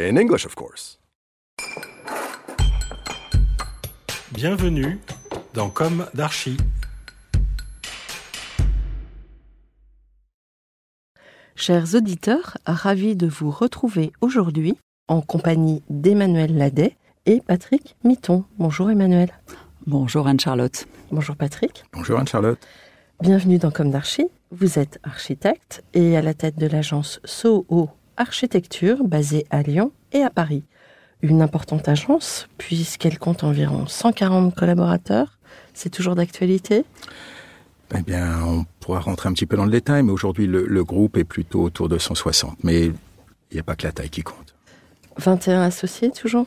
In English, of course. Bienvenue dans Comme d'Archi. Chers auditeurs, ravis de vous retrouver aujourd'hui en compagnie d'Emmanuel Ladet et Patrick Mitton. Bonjour Emmanuel. Bonjour Anne-Charlotte. Bonjour Patrick. Bonjour Anne-Charlotte. Bienvenue dans Comme d'Archi. Vous êtes architecte et à la tête de l'agence Soho Architecture basée à Lyon et à Paris. Une importante agence puisqu'elle compte environ 140 collaborateurs. C'est toujours d'actualité? Eh bien, on pourra rentrer un petit peu dans le détail, mais aujourd'hui, le, le groupe est plutôt autour de 160. Mais il n'y a pas que la taille qui compte. 21 associés toujours?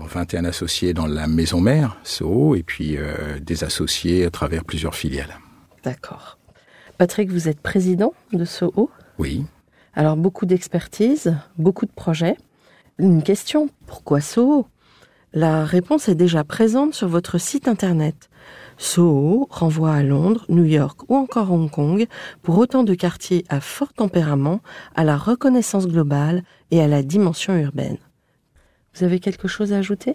21 associés dans la maison mère, SO, et puis euh, des associés à travers plusieurs filiales. D'accord. Patrick, vous êtes président de Soho? Oui. Alors beaucoup d'expertise, beaucoup de projets. Une question, pourquoi Soho? La réponse est déjà présente sur votre site internet. Soho renvoie à Londres, New York ou encore Hong Kong pour autant de quartiers à fort tempérament, à la reconnaissance globale et à la dimension urbaine. Vous avez quelque chose à ajouter?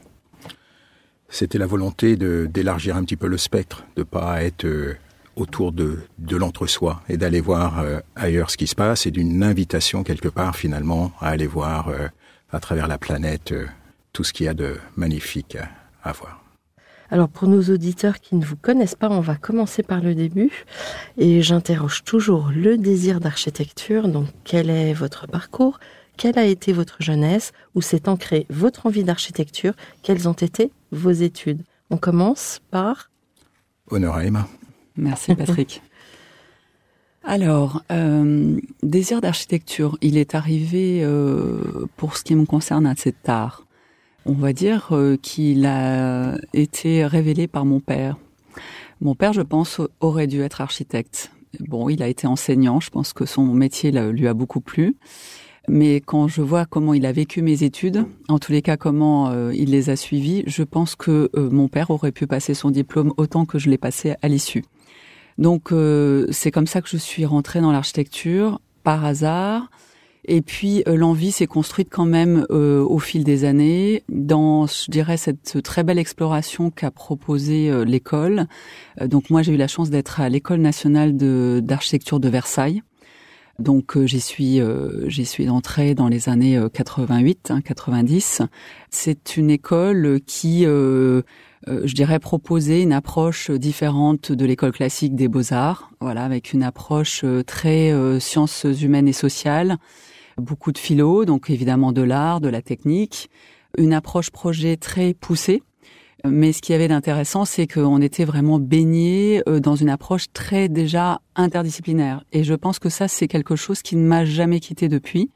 C'était la volonté d'élargir un petit peu le spectre, de pas être euh, autour de, de l'entre-soi et d'aller voir euh, ailleurs ce qui se passe et d'une invitation quelque part finalement à aller voir euh, à travers la planète euh, tout ce qu'il y a de magnifique à, à voir. Alors pour nos auditeurs qui ne vous connaissent pas, on va commencer par le début. Et j'interroge toujours le désir d'architecture. Donc quel est votre parcours? Quelle a été votre jeunesse? Où s'est ancrée votre envie d'architecture? Quelles ont été vos études? On commence par... Emma. Merci Patrick. Alors, euh, désir d'architecture, il est arrivé euh, pour ce qui me concerne assez tard. On va dire euh, qu'il a été révélé par mon père. Mon père, je pense, aurait dû être architecte. Bon, il a été enseignant, je pense que son métier là, lui a beaucoup plu. Mais quand je vois comment il a vécu mes études, en tous les cas comment euh, il les a suivies, je pense que euh, mon père aurait pu passer son diplôme autant que je l'ai passé à l'issue. Donc euh, c'est comme ça que je suis rentrée dans l'architecture par hasard. Et puis euh, l'envie s'est construite quand même euh, au fil des années dans, je dirais, cette très belle exploration qu'a proposée euh, l'école. Euh, donc moi j'ai eu la chance d'être à l'école nationale d'architecture de Versailles. Donc euh, j'y suis euh, j'y suis entrée dans les années euh, 88, hein, 90. C'est une école qui euh, euh, je dirais proposer une approche différente de l'école classique des beaux-arts, voilà, avec une approche euh, très euh, sciences humaines et sociales, beaucoup de philo, donc évidemment de l'art, de la technique, une approche projet très poussée. Mais ce qui avait d'intéressant, c'est qu'on était vraiment baigné euh, dans une approche très déjà interdisciplinaire. Et je pense que ça, c'est quelque chose qui ne m'a jamais quitté depuis.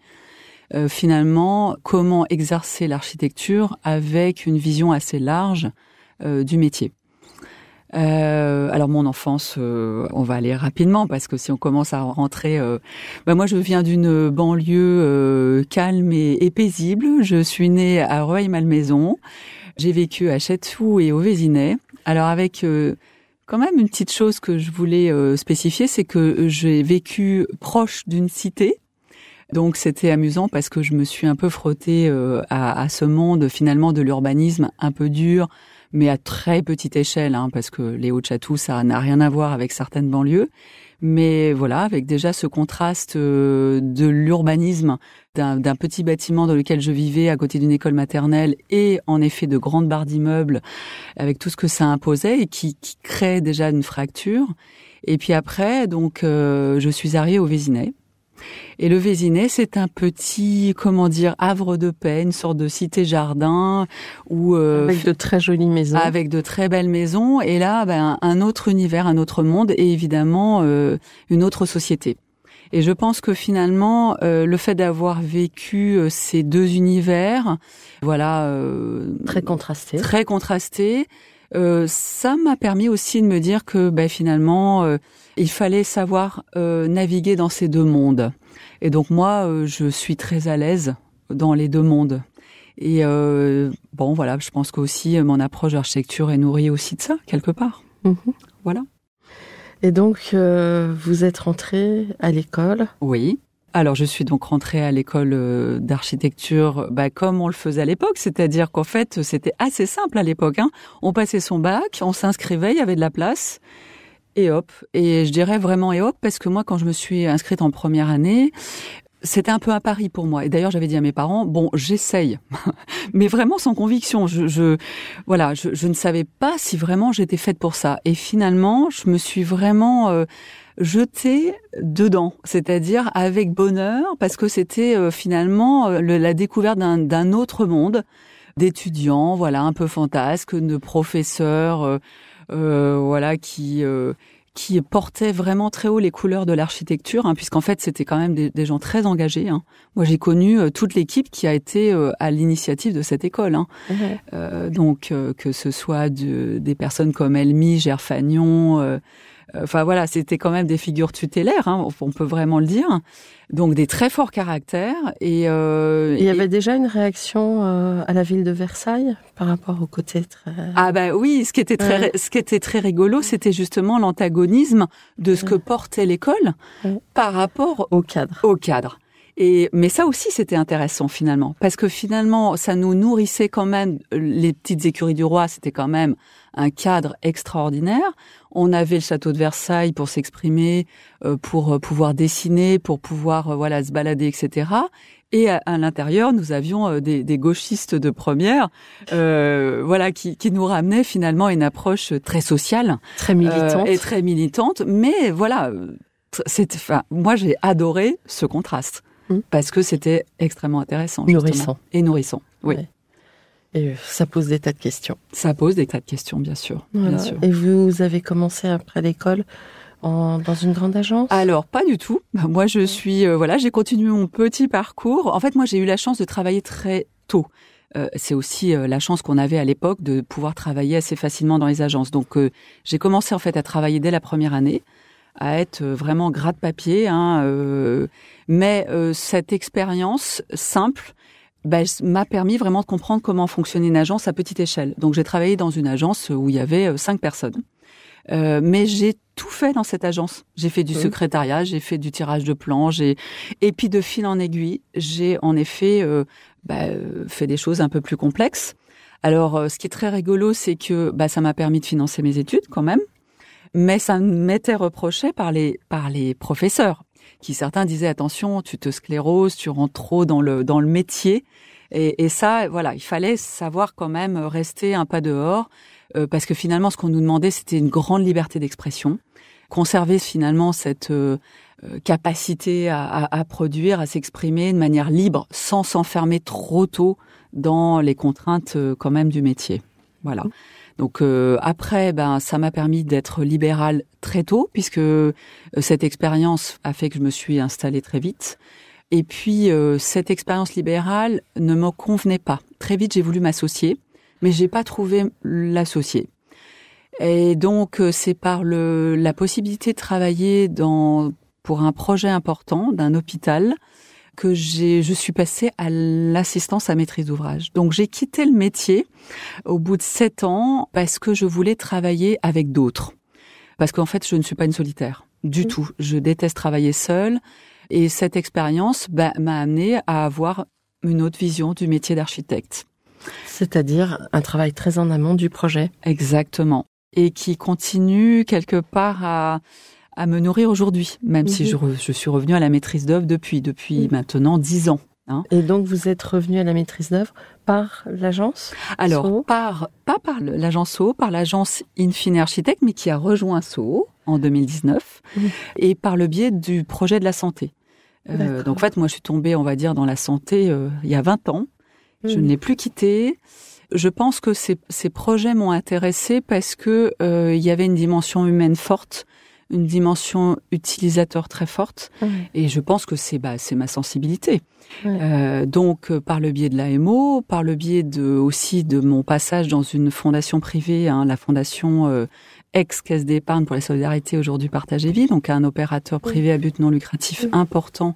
Euh, finalement, comment exercer l'architecture avec une vision assez large euh, du métier. Euh, alors mon enfance, euh, on va aller rapidement parce que si on commence à rentrer, euh, bah, moi je viens d'une banlieue euh, calme et, et paisible. Je suis née à Rueil-Malmaison. J'ai vécu à Château et au Vésinet. Alors avec euh, quand même une petite chose que je voulais euh, spécifier, c'est que j'ai vécu proche d'une cité. Donc c'était amusant parce que je me suis un peu frottée euh, à, à ce monde finalement de l'urbanisme un peu dur, mais à très petite échelle, hein, parce que les Hauts-de-Château, ça n'a rien à voir avec certaines banlieues. Mais voilà, avec déjà ce contraste euh, de l'urbanisme d'un petit bâtiment dans lequel je vivais à côté d'une école maternelle et en effet de grandes barres d'immeubles avec tout ce que ça imposait et qui, qui crée déjà une fracture. Et puis après, donc, euh, je suis arrivée au Vésinet et le Vésinet, c'est un petit, comment dire, havre de paix, une sorte de cité-jardin où euh, avec de très jolies maisons, avec de très belles maisons. Et là, ben, un autre univers, un autre monde, et évidemment euh, une autre société. Et je pense que finalement, euh, le fait d'avoir vécu ces deux univers, voilà, très contrastés, très contrastés, ça m'a permis aussi de me dire que ben, finalement il fallait savoir euh, naviguer dans ces deux mondes. Et donc moi, euh, je suis très à l'aise dans les deux mondes. Et euh, bon, voilà, je pense qu'aussi mon approche d'architecture est nourrie aussi de ça, quelque part. Mhm. Voilà. Et donc, vous êtes rentrée à l'école Oui. Alors, je suis donc rentrée à l'école d'architecture bah, comme on le faisait à l'époque, c'est-à-dire qu'en fait, c'était assez simple à l'époque. Hein. On passait son bac, on s'inscrivait, il y avait de la place et hop. Et je dirais vraiment et hop parce que moi, quand je me suis inscrite en première année, c'était un peu à Paris pour moi. Et d'ailleurs, j'avais dit à mes parents, bon, j'essaye, mais vraiment sans conviction. Je, je voilà, je, je, ne savais pas si vraiment j'étais faite pour ça. Et finalement, je me suis vraiment euh, jetée dedans, c'est-à-dire avec bonheur, parce que c'était euh, finalement euh, la découverte d'un autre monde d'étudiants, voilà, un peu fantasque, de professeurs euh, voilà, qui euh, qui portait vraiment très haut les couleurs de l'architecture, hein, puisqu'en fait c'était quand même des, gens très engagés. Hein. Moi j'ai connu euh, toute l'équipe qui a été à l'initiative de cette école. Hein. donc que ce soit de, des personnes comme Elmi, Gerfagnon, enfin voilà, c'était quand même des figures tutélaires, hein, on peut vraiment le dire. Donc des très forts caractères. Et euh, il y avait déjà une réaction euh, à la ville de Versailles par rapport au côté très. Ah bah oui, ce qui était très, ce qui était très rigolo, c'était justement l'antagonisme de ce que portait l'école par rapport au cadre. Au cadre. Et mais ça aussi c'était intéressant finalement parce que finalement ça nous nourrissait quand même les petites écuries du roi, c'était quand même un cadre extraordinaire. On avait le château de Versailles pour s'exprimer, euh, pour euh, pouvoir dessiner, pour pouvoir euh, voilà se balader, etc. Et à, l'intérieur, nous avions des, des, gauchistes de première, voilà, qui, qui, nous ramenaient finalement une approche très sociale, très militante et très militante. Mais voilà, c'est, enfin, moi j'ai adoré ce contraste. Mmh. parce que c'était extrêmement intéressant. Nourrissant. Et nourrissant, oui. Et ça pose des tas de questions. Ça pose des tas de questions, bien sûr. Bien sûr. Et vous avez commencé après l'école en, dans une grande agence? Alors pas du tout. Bah, moi je suis euh, voilà, j'ai continué mon petit parcours. En fait, moi j'ai eu la chance de travailler très tôt. Euh, c'est aussi euh, la chance qu'on avait à l'époque de pouvoir travailler assez facilement dans les agences. Donc j'ai commencé en fait à travailler dès la première année à être euh, vraiment gras de papier. Hein, euh, mais euh, cette expérience simple bah, m'a permis vraiment de comprendre comment fonctionnait une agence à petite échelle. Donc j'ai travaillé dans une agence où il y avait cinq personnes. Euh, mais j'ai tout fait dans cette agence. J'ai fait du secrétariat, j'ai fait du tirage de plans, j'ai et puis de fil en aiguille, j'ai en effet euh, bah, fait des choses un peu plus complexes. Alors, ce qui est très rigolo, c'est que bah, ça m'a permis de financer mes études quand même mais ça m'était reproché par les par les professeurs qui certains disaient attention tu te scléroses tu rentres trop dans le dans le métier et, et ça voilà il fallait savoir quand même rester un pas dehors euh, parce que finalement ce qu'on nous demandait c'était une grande liberté d'expression conserver finalement cette euh, euh, capacité à, à, à, produire, à s'exprimer de manière libre, sans s'enfermer trop tôt dans les contraintes quand même du métier. Voilà. Donc euh, après, ben ça m'a permis d'être libérale très tôt puisque euh, cette expérience a fait que je me suis installée très vite. Et puis euh, cette expérience libérale ne me convenait pas. Très vite, j'ai voulu m'associer, mais j'ai pas trouvé l'associé. Et donc c'est par le, la possibilité de travailler dans pour un projet important d'un hôpital que j'ai, je suis passée à l'assistance à maîtrise d'ouvrage. Donc j'ai quitté le métier au bout de sept ans parce que je voulais travailler avec d'autres. Parce qu'en fait, je ne suis pas une solitaire du mmh. tout. Je déteste travailler seule. Et cette expérience bah, m'a amené à avoir une autre vision du métier d'architecte. C'est-à-dire un travail très en amont du projet. Exactement. Et qui continue quelque part à, à me nourrir aujourd'hui, même si Mhm. je, re- je suis revenue à la maîtrise d'œuvre depuis, depuis Mhm. maintenant dix ans. hein. Et donc vous êtes revenu à la maîtrise d'œuvre par l'agence Alors, So. par, pas par l'agence SO, par l'agence Infine Architect, mais qui a rejoint SO en 2019, Mhm. et par le biais du projet de la santé. Euh, donc en fait, moi je suis tombée, on va dire, dans la santé euh, il y a 20 ans. Je ne l'ai plus quitté. Je pense que ces, ces projets m'ont intéressée parce que euh, il y avait une dimension humaine forte, une dimension utilisateur très forte, et je pense que c'est bah, c'est ma sensibilité. Euh, donc euh, par le biais de l'AMO, par le biais de aussi de mon passage dans une fondation privée, hein, la fondation euh, ex-caisse d'épargne pour la solidarité aujourd'hui Partage et Vie, donc un opérateur privé à but non lucratif important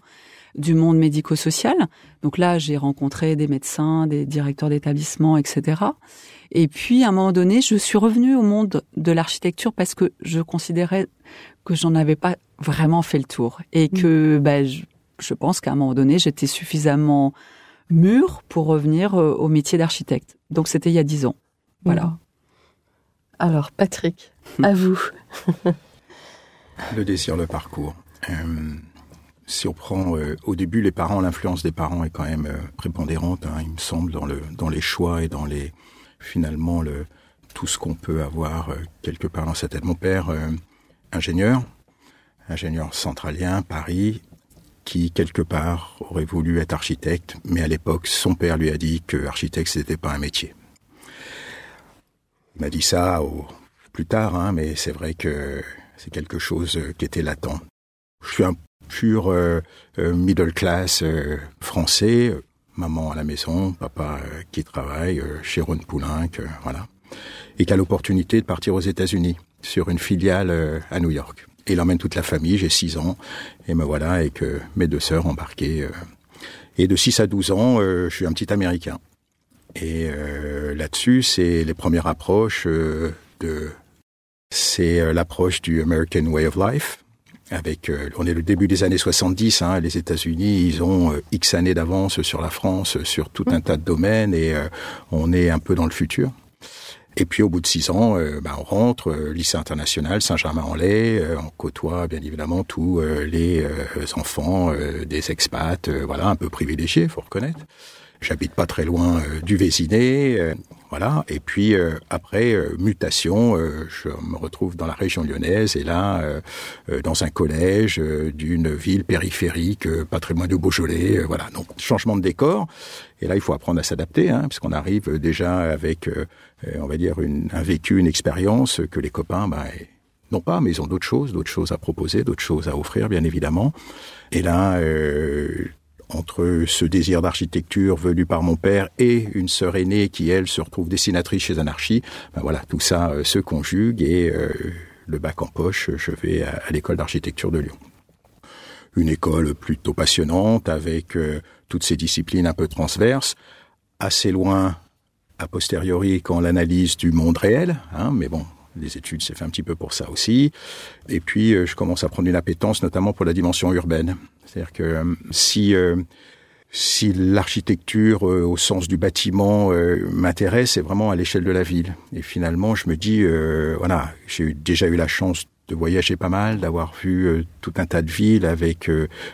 du monde médico-social. Donc là, j'ai rencontré des médecins, des directeurs d'établissements, etc. Et puis, à un moment donné, je suis revenue au monde de l'architecture parce que je considérais que j'en avais pas vraiment fait le tour et que bah, je, je pense qu'à un moment donné, j'étais suffisamment mûre pour revenir euh, au métier d'architecte. Donc c'était il y a dix ans. Voilà. Mhm. Alors Patrick, à vous. Le désir, le parcours. Euh, si on prend euh, au début les parents, l'influence des parents est quand même euh, prépondérante, hein, il me semble, dans, le, dans les choix et dans les finalement le, tout ce qu'on peut avoir euh, quelque part dans sa tête. Mon père, euh, ingénieur, ingénieur centralien, Paris, qui quelque part aurait voulu être architecte, mais à l'époque, son père lui a dit que architecte, c'était pas un métier. Il m'a dit ça au, plus tard, hein, mais c'est vrai que c'est quelque chose qui était latent. Je suis un pur euh, euh, middle class euh, français, maman à la maison, papa qui travaille chez Ron Poulenc, voilà, et qui a l'opportunité de partir aux États-Unis sur une filiale euh, à New York. Et il emmène toute la famille, j'ai 6 ans, et me voilà avec mes deux sœurs embarquées. euh. et de 6 à 12 ans, euh, je suis un petit Américain. Et là-dessus, c'est les premières approches de... C'est l'approche du American Way of Life. Avec, euh, on est le début des années 70. Hein, les États-Unis, ils ont euh, X années d'avance sur la France, sur tout un tas de domaines, et euh, on est un peu dans le futur. Et puis au bout de six ans, ben, on rentre, euh, lycée international, Saint-Germain-en-Laye, euh, on côtoie bien évidemment tous les enfants des expats, voilà, un peu privilégiés, faut reconnaître. J'habite pas très loin du Vésiné, euh, voilà. Et puis euh, après euh, mutation, euh, je me retrouve dans la région lyonnaise et là euh, euh, dans un collège euh, d'une ville périphérique, loin de Beaujolais, voilà. Donc changement de décor. Et là, il faut apprendre à s'adapter, hein, puisqu'on arrive déjà avec, on va dire, une, un vécu, une expérience que les copains, ben, non pas, mais ils ont d'autres choses, d'autres choses à proposer, d'autres choses à offrir, bien évidemment. Et là, euh, entre ce désir d'architecture venu par mon père et une sœur aînée qui, elle, se retrouve dessinatrice chez Anarchie, ben voilà, tout ça euh, se conjugue et euh, le bac en poche, je vais à, l'école d'architecture de Lyon. Une école plutôt passionnante avec euh, toutes ces disciplines un peu transverses, assez loin a posteriori quand l'analyse du monde réel, hein, mais bon, les études, c'est fait un petit peu pour ça aussi. Et puis, euh, je commence à prendre une appétence, notamment pour la dimension urbaine. C'est-à-dire que euh, si euh, si l'architecture euh, au sens du bâtiment euh, m'intéresse, c'est vraiment à l'échelle de la ville. Et finalement, je me dis, euh, voilà, j'ai déjà eu la chance de voyager pas mal, d'avoir vu tout un tas de villes avec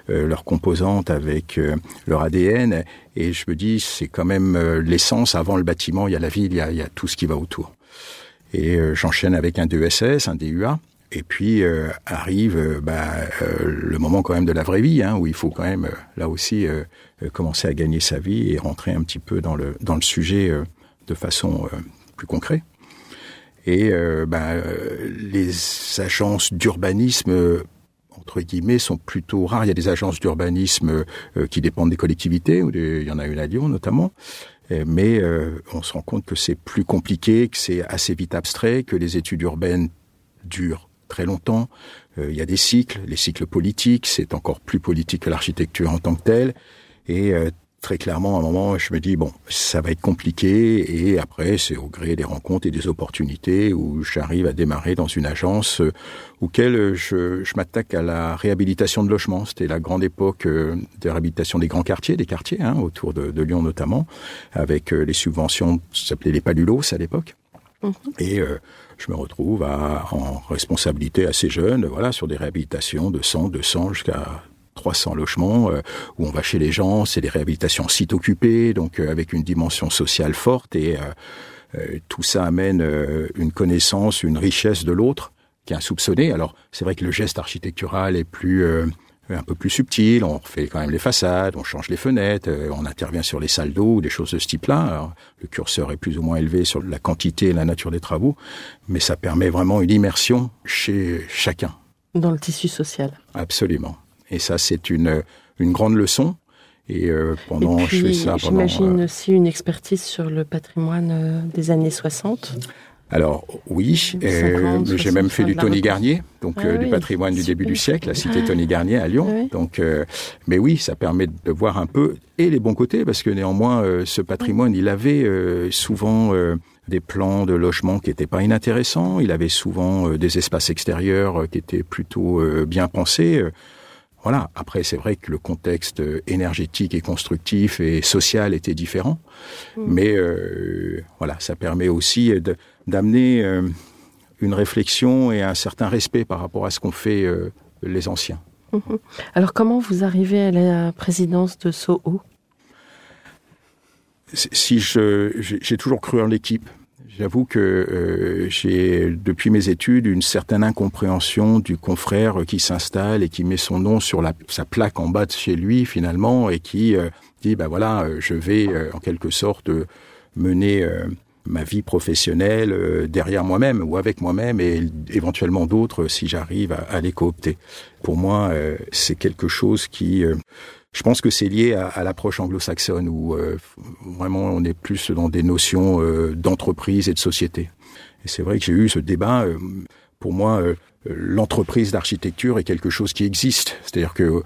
leurs composantes, avec leur ADN. Et je me dis, c'est quand même l'essence. Avant le bâtiment, il y a la ville, il y a, il y a tout ce qui va autour. Et euh, j'enchaîne avec un DESS, un DUA. Et puis euh, arrive euh, bah, euh, le moment quand même de la vraie vie, hein, où il faut quand même euh, là aussi euh, commencer à gagner sa vie et rentrer un petit peu dans le dans le sujet de façon plus concrète. Et bah, les agences d'urbanisme entre guillemets sont plutôt rares. Il y a des agences d'urbanisme qui dépendent des collectivités, ou des- il y en a une à Lyon notamment. Euh, Mais euh, on se rend compte que c'est plus compliqué, que c'est assez vite abstrait, que les études urbaines durent très longtemps. Euh, il y a des cycles, les cycles politiques, c'est encore plus politique que l'architecture en tant que telle. Et euh, très clairement, à un moment, je me dis, bon, ça va être compliqué. Et après, c'est au gré des rencontres et des opportunités où j'arrive à démarrer dans une agence euh, auquel je, je m'attaque à la réhabilitation de logements. C'était la grande époque euh, de réhabilitation des grands quartiers, des quartiers, hein, autour de, de Lyon notamment, avec euh, les subventions, ça s'appelait les Palulos à l'époque. Mhm. Et je me retrouve à, en responsabilité assez jeune, voilà, sur des réhabilitations de 100, 200 jusqu'à 300 logements euh, où on va chez les gens, c'est des réhabilitations site occupés, donc euh, avec une dimension sociale forte et euh, tout ça amène une connaissance, une richesse de l'autre qui est insoupçonnée. Alors c'est vrai que le geste architectural est plus un peu plus subtil, on refait quand même les façades, on change les fenêtres, on intervient sur les salles d'eau, des choses de ce type-là. Le curseur est plus ou moins élevé sur la quantité et la nature des travaux, mais ça permet vraiment une immersion chez chacun. Dans le tissu social. Absolument. Et ça, c'est une, une grande leçon. Et euh, pendant, puis, je fais ça pendant. J'imagine aussi une expertise sur le patrimoine euh, des années 60. Alors oui, euh, j'ai même fait du Tony Garnier, donc Ah euh, du patrimoine du début du siècle, la cité Tony Garnier à Lyon. Ah oui. Donc, euh, mais oui, ça permet de voir un peu et les bons côtés, parce que néanmoins, euh, ce patrimoine, il avait euh, souvent euh, des plans de logement qui étaient pas inintéressants. Il avait souvent euh, des espaces extérieurs euh, qui étaient plutôt euh, bien pensés. Euh, Voilà. Après, c'est vrai que le contexte euh, énergétique et constructif et social était différent, mais euh, voilà, ça permet aussi de- d'amener euh, une réflexion et un certain respect par rapport à ce qu'ont fait euh, les anciens. Alors comment vous arrivez à la présidence de Soho? Si je j'ai toujours cru en l'équipe. J'avoue que euh, j'ai depuis mes études une certaine incompréhension du confrère qui s'installe et qui met son nom sur la, sa plaque en bas de chez lui finalement et qui euh, dit ben voilà euh, je vais euh, en quelque sorte euh, mener euh, ma vie professionnelle derrière moi-même ou avec moi-même et éventuellement d'autres si j'arrive à, à les coopter. Pour moi c'est quelque chose qui je pense que c'est lié à, à l'approche anglo-saxonne où euh, vraiment on est plus dans des notions euh, d'entreprise et de société. Et c'est vrai que j'ai eu ce débat. euh, pour moi, euh, l'entreprise d'architecture est quelque chose qui existe. C'est-à-dire que euh,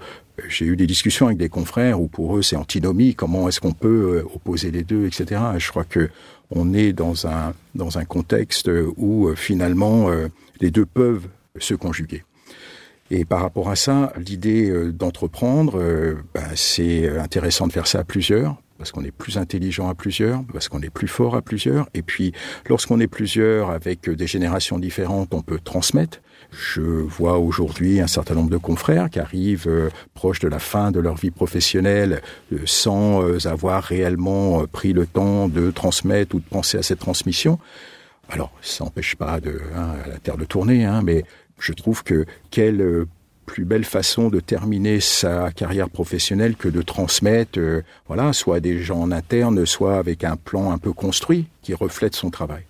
j'ai eu des discussions avec des confrères où pour eux c'est antinomie. Comment est-ce qu'on peut euh, opposer les deux, etc. Et je crois que on est dans un dans un contexte où finalement les deux peuvent se conjuguer. Et par rapport à ça, l'idée euh, d'entreprendre, euh, ben, c'est intéressant de faire ça à plusieurs, parce qu'on est plus intelligent à plusieurs, parce qu'on est plus fort à plusieurs. Et puis, lorsqu'on est plusieurs avec des générations différentes, on peut transmettre. Je vois aujourd'hui un certain nombre de confrères qui arrivent euh, proches de la fin de leur vie professionnelle euh, sans euh, avoir réellement euh, pris le temps de transmettre ou de penser à cette transmission. Alors, ça n'empêche pas de, hein, la terre de tourner, hein, mais je trouve que quelle euh, plus belle façon de terminer sa carrière professionnelle que de transmettre, euh, voilà, soit des gens en interne, soit avec un plan un peu construit qui reflète son travail.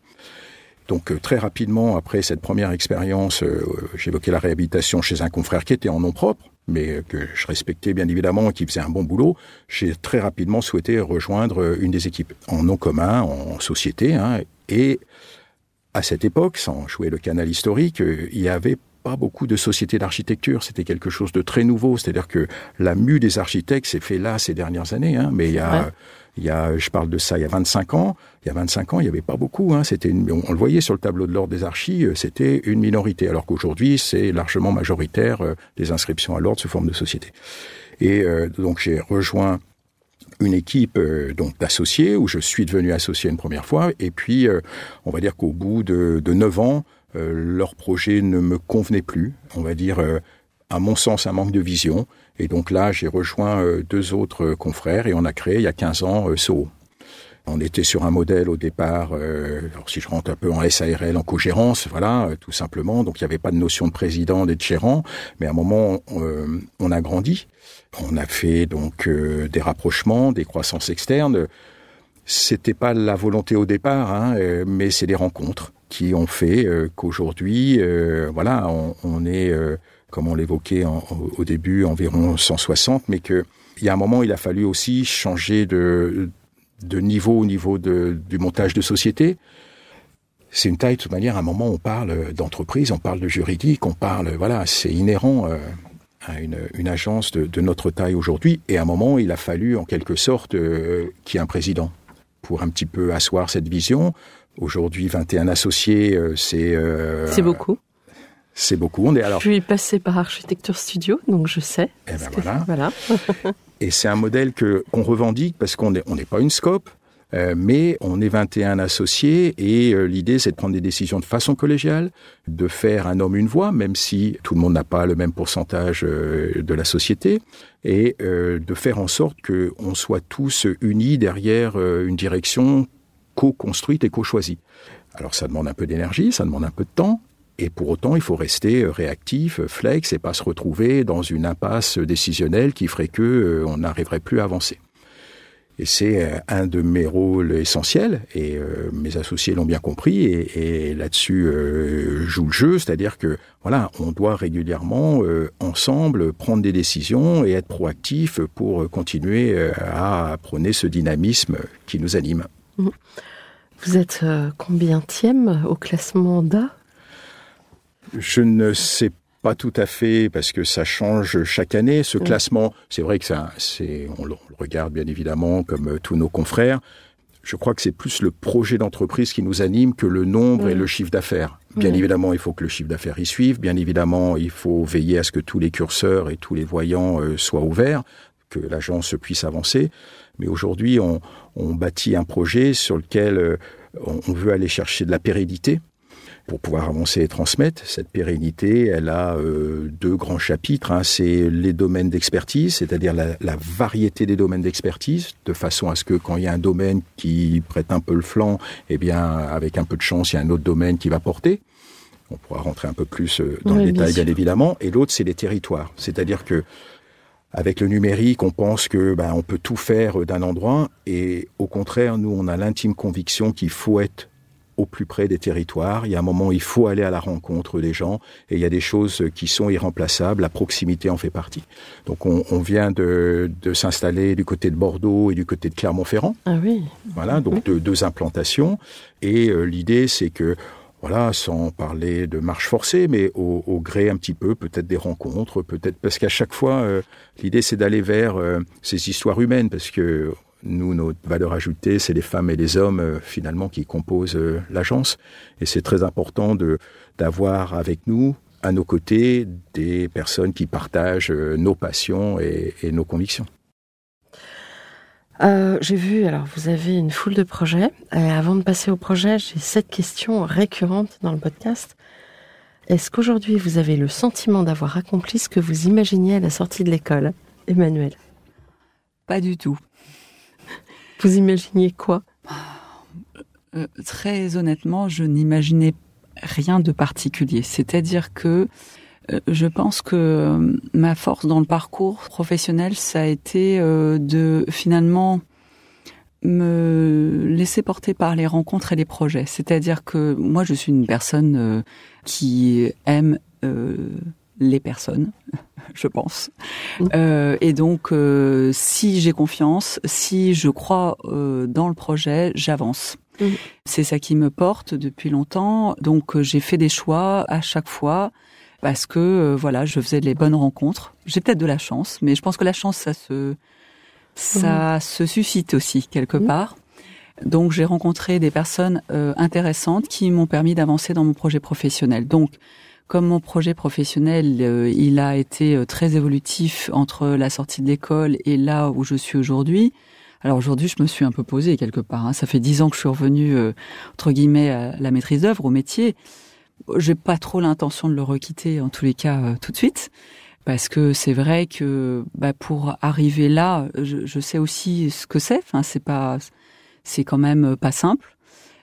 Donc euh, très rapidement, après cette première expérience, euh, j'évoquais la réhabilitation chez un confrère qui était en nom propre, mais euh, que je respectais bien évidemment et qui faisait un bon boulot. J'ai très rapidement souhaité rejoindre une des équipes en nom commun, en société, hein, et à cette époque, sans jouer le canal historique, euh, il y avait pas beaucoup de sociétés d'architecture. C'était quelque chose de très nouveau. C'est-à-dire que la mue des architectes s'est fait là ces dernières années. Hein, mais il y a, il y a, je parle de ça, il y a 25 ans. Il y a 25 ans, il y avait pas beaucoup. Hein, c'était, une- on, on le voyait sur le tableau de l'ordre des archis, euh, c'était une minorité. Alors qu'aujourd'hui, c'est largement majoritaire euh, des inscriptions à l'ordre sous forme de société. Et euh, donc j'ai rejoint une équipe euh, donc d'associés où je suis devenu associé une première fois et puis euh, on va dire qu'au bout de, de 9 ans euh, leur projet ne me convenait plus on va dire à mon sens un manque de vision et donc là j'ai rejoint deux autres confrères et on a créé il y a 15 ans Soho. On était sur un modèle au départ, euh, alors si je rentre un peu en SARL, en co-gérance, voilà, euh, tout simplement. Donc il n'y avait pas de notion de président et gérant, mais à un moment euh, on a grandi, on a fait donc euh, des rapprochements, des croissances externes. C'était pas la volonté au départ, hein, euh, mais c'est des rencontres qui ont fait qu'aujourd'hui, voilà, on, on est, comme on l'évoquait au début, environ 160, mais que il y a un moment, il a fallu aussi changer de, de niveau au niveau de, du montage de société. C'est une taille, de toute manière, à un moment, on parle d'entreprise, on parle de juridique, on parle, voilà, c'est inhérent euh, à une, une agence de, de notre taille aujourd'hui. Et à un moment, il a fallu, en quelque sorte, euh, qu'il y ait un président pour un petit peu asseoir cette vision. Aujourd'hui, 21 associés, euh, c'est... euh, C'est beaucoup. C'est beaucoup. On est alors... Je suis passée par Architecture Studio, donc je sais. Eh ben que- voilà. Et c'est un modèle que qu'on revendique parce qu'on n'est on pas une scope. Euh, mais on est 21 associés et euh, l'idée c'est de prendre des décisions de façon collégiale, de faire un homme une voix, même si tout le monde n'a pas le même pourcentage euh, de la société, et de faire en sorte qu'on soit tous unis derrière une direction co-construite et co-choisie. Alors ça demande un peu d'énergie, ça demande un peu de temps, et pour autant, il faut rester réactif, flex, et pas se retrouver dans une impasse décisionnelle qui ferait que on n'arriverait plus à avancer. Et c'est euh, un de mes rôles essentiels, et euh, mes associés l'ont bien compris, et, là-dessus euh, joue le jeu, c'est-à-dire que voilà, on doit régulièrement ensemble prendre des décisions et être proactif pour continuer à prôner ce dynamisme qui nous anime. Mmh. Vous êtes combienième au classement d'A Je ne sais pas tout à fait, parce que ça change chaque année. Ce classement, c'est vrai que ça, c'est, on le regarde bien évidemment comme euh, tous nos confrères. Je crois que c'est plus le projet d'entreprise qui nous anime que le nombre et le chiffre d'affaires. Bien évidemment, il faut que le chiffre d'affaires y suive. Bien évidemment, il faut veiller à ce que tous les curseurs et tous les voyants euh, soient ouverts, que l'agence puisse avancer. Mais aujourd'hui, on, on, bâtit un projet sur lequel euh, on veut aller chercher de la pérennité pour pouvoir avancer et transmettre. Cette pérennité, elle a euh, deux grands chapitres. Hein. C'est les domaines d'expertise, c'est-à-dire la, la, variété des domaines d'expertise, de façon à ce que quand il y a un domaine qui prête un peu le flanc, eh bien, avec un peu de chance, il y a un autre domaine qui va porter. On pourra rentrer un peu plus euh, dans le détail, bien, évidemment. Et l'autre, c'est les territoires. C'est-à-dire que avec le numérique, on pense que ben, on peut tout faire d'un endroit, et au contraire, nous, on a l'intime conviction qu'il faut être au plus près des territoires. Il y a un moment où il faut aller à la rencontre des gens et il y a des choses qui sont irremplaçables. La proximité en fait partie. Donc on, vient de, s'installer du côté de Bordeaux et du côté de Clermont-Ferrand. Ah oui. Voilà, donc deux, implantations. Et euh, l'idée c'est que voilà, sans parler de marche forcée, mais au, gré un petit peu, peut-être des rencontres, peut-être parce qu'à chaque fois, euh, l'idée c'est d'aller vers euh, ces histoires humaines, parce que nous, notre valeur ajoutée, c'est les femmes et les hommes euh, finalement qui composent euh, l'agence. Et c'est très important de d'avoir avec nous, à nos côtés, des personnes qui partagent euh, nos passions et, nos convictions. j'ai vu, alors vous avez une foule de projets. avant de passer au projet, j'ai cette question récurrente dans le podcast. Est-ce qu'aujourd'hui vous avez le sentiment d'avoir accompli ce que vous imaginiez à la sortie de l'école, Emmanuel? Pas du tout. Vous imaginiez quoi? Euh, Très honnêtement, je n'imaginais rien de particulier. C'est-à-dire que euh, je pense que euh, ma force dans le parcours professionnel, ça a été de finalement me laisser porter par les rencontres et les projets. C'est-à-dire que moi, je suis une personne qui aime les personnes, je pense. Euh, et donc, euh, si j'ai confiance, si je crois euh, dans le projet, j'avance. C'est ça qui me porte depuis longtemps. Donc, j'ai fait des choix à chaque fois parce que voilà, je faisais les bonnes rencontres. J'ai peut-être de la chance, mais je pense que la chance, ça se ça se suscite aussi quelque part. Donc, j'ai rencontré des personnes intéressantes qui m'ont permis d'avancer dans mon projet professionnel. Donc, comme mon projet professionnel, euh, il a été euh, très évolutif entre la sortie de l'école et là où je suis aujourd'hui. Alors aujourd'hui, je me suis un peu posée quelque part. Hein. Ça fait dix ans que je suis revenue euh, entre guillemets à la maîtrise d'œuvre, au métier. J'ai pas trop l'intention de le requitter, en tous les cas, tout de suite, parce que c'est vrai que bah, pour arriver là, je, sais aussi ce que c'est. Enfin, c'est pas, c'est quand même pas simple,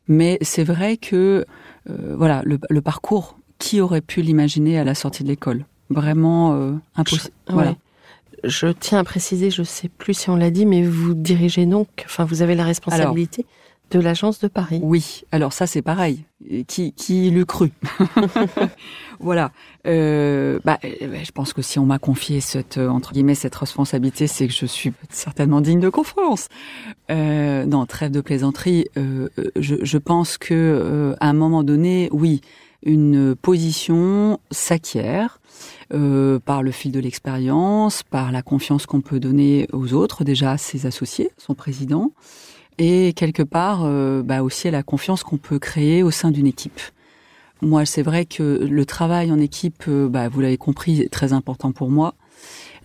mais c'est vrai que voilà, le, le parcours qui aurait pu l'imaginer à la sortie de l'école? Vraiment euh, impossible. Voilà. Je tiens à préciser, je ne sais plus si on l'a dit, mais vous dirigez donc, enfin, vous avez la responsabilité de l'agence de Paris. Oui, alors ça c'est pareil. Qui, qui l'eût cru? Voilà. Euh, bah, euh, je pense que si on m'a confié cette entre guillemets cette responsabilité, c'est que je suis certainement digne de confiance. Euh, non, trêve de plaisanterie. Euh, je, je, pense que à un moment donné, oui, une position s'acquiert euh, par le fil de l'expérience, par la confiance qu'on peut donner aux autres, déjà ses associés, son président, et quelque part euh, bah aussi à la confiance qu'on peut créer au sein d'une équipe. Moi, c'est vrai que le travail en équipe, euh, bah, vous l'avez compris, est très important pour moi.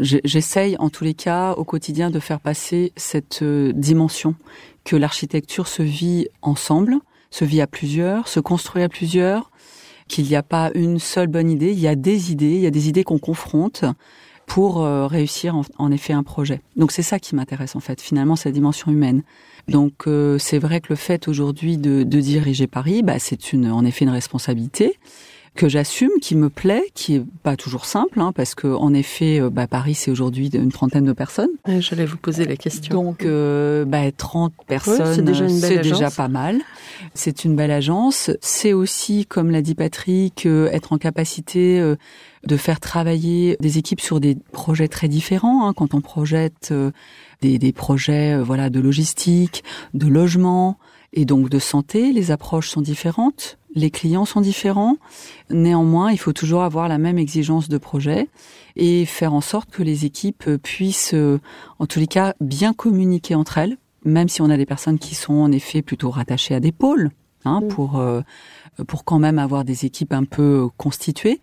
J'essaye en tous les cas au quotidien de faire passer cette euh, dimension que l'architecture se vit ensemble, se vit à plusieurs, se construit à plusieurs, qu'il n'y a pas une seule bonne idée, il y a des idées, il y a des idées qu'on confronte pour euh, réussir en, effet un projet. Donc c'est ça qui m'intéresse en fait, finalement, c'est la dimension humaine. Donc euh, c'est vrai que le fait aujourd'hui de, de, diriger Paris, bah, c'est une en effet une responsabilité que j'assume, qui me plaît, qui est pas toujours simple, hein, parce que en effet, euh, bah, Paris c'est aujourd'hui une trentaine de personnes. J'allais vous poser la question. Donc, euh, bah, 30 personnes, c'est déjà, déjà, pas mal. C'est une belle agence. C'est aussi, comme l'a dit Patrick, euh, être en capacité de faire travailler des équipes sur des projets très différents. Hein, quand on projette des, des, projets, voilà, de logistique, de logement et donc de santé, les approches sont différentes les clients sont différents. Néanmoins, il faut toujours avoir la même exigence de projet et faire en sorte que les équipes puissent, euh, en tous les cas, bien communiquer entre elles, même si on a des personnes qui sont en effet plutôt rattachées à des pôles, hein, pour euh, pour quand même avoir des équipes un peu constituées.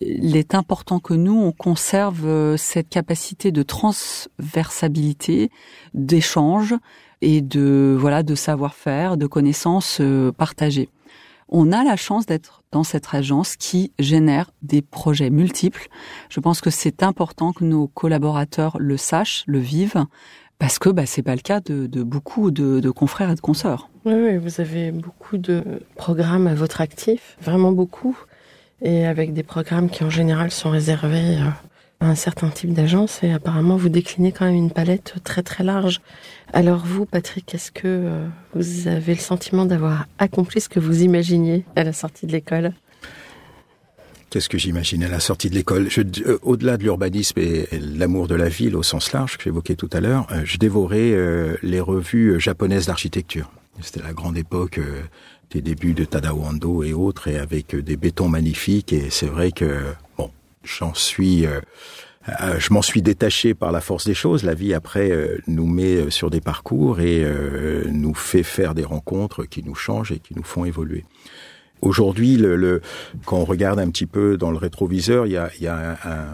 Il est important que nous on conserve euh, cette capacité de transversabilité, d'échange et de voilà de savoir-faire, de connaissances partagées on a la chance d'être dans cette agence qui génère des projets multiples. Je pense que c'est important que nos collaborateurs le sachent, le vivent, parce que bah, c'est pas le cas de, beaucoup de, confrères et de consoeurs. Oui, oui, vous avez beaucoup de programmes à votre actif, vraiment beaucoup, et avec des programmes qui en général sont réservés euh, un certain type d'agence et apparemment vous déclinez quand même une palette très très large. Alors vous, Patrick, est-ce que euh, vous avez le sentiment d'avoir accompli ce que vous imaginiez à la sortie de l'école? Qu'est-ce que j'imaginais à la sortie de l'école? Euh, Au-delà de l'urbanisme et, l'amour de la ville au sens large que j'évoquais tout à l'heure, euh, je dévorais les revues japonaises d'architecture. C'était la grande époque des débuts de Tadao Ando et autres, et avec des bétons magnifiques. Et c'est vrai que j'en suis euh, euh, je m'en suis détaché par la force des choses. La vie après euh, nous met sur des parcours et nous fait faire des rencontres qui nous changent et qui nous font évoluer. Aujourd'hui, le, quand on regarde un petit peu dans le rétroviseur, il y a, il y a un,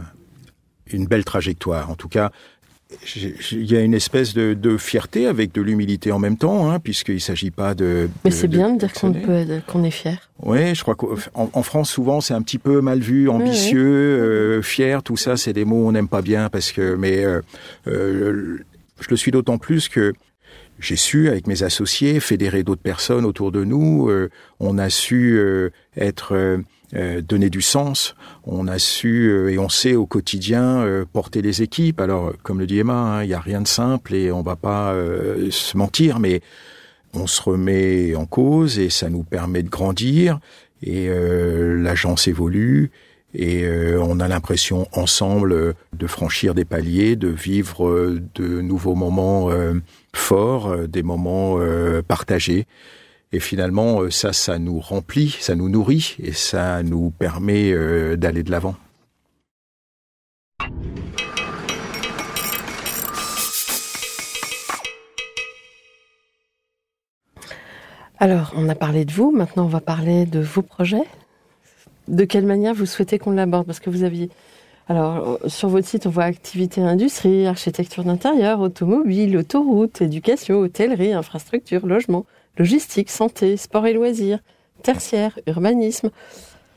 une belle trajectoire. En tout cas, il y a une espèce de, de fierté avec de l'humilité en même temps, hein, puisqu'il ne s'agit pas de. Mais c'est bien de dire qu'on qu'on est fier. Oui, je crois qu'en en France souvent c'est un petit peu mal vu, ambitieux, euh, fier, tout ça, c'est des mots on n'aime pas bien parce que, mais euh, euh, je le suis d'autant plus que j'ai su, avec mes associés, fédérer d'autres personnes autour de nous. on a su être euh, donner du sens. On a su euh, et on sait au quotidien euh, porter les équipes. Alors, comme le dit Emma, hein, il n'y a rien de simple et on va pas se mentir, mais on se remet en cause et ça nous permet de grandir et l'agence évolue et on a l'impression ensemble de franchir des paliers, de vivre de nouveaux moments forts, des moments partagés. Et finalement, euh, ça, ça nous remplit, ça nous nourrit et ça nous permet euh, d'aller de l'avant. Alors, on a parlé de vous, maintenant on va parler de vos projets. De quelle manière vous souhaitez qu'on l'aborde? Parce que vous aviez... Alors, sur votre site, on voit activité industrie, architecture d'intérieur, automobile, autoroute, éducation, hôtellerie, infrastructure, logement, logistique, santé, sport et loisirs, tertiaire, urbanisme.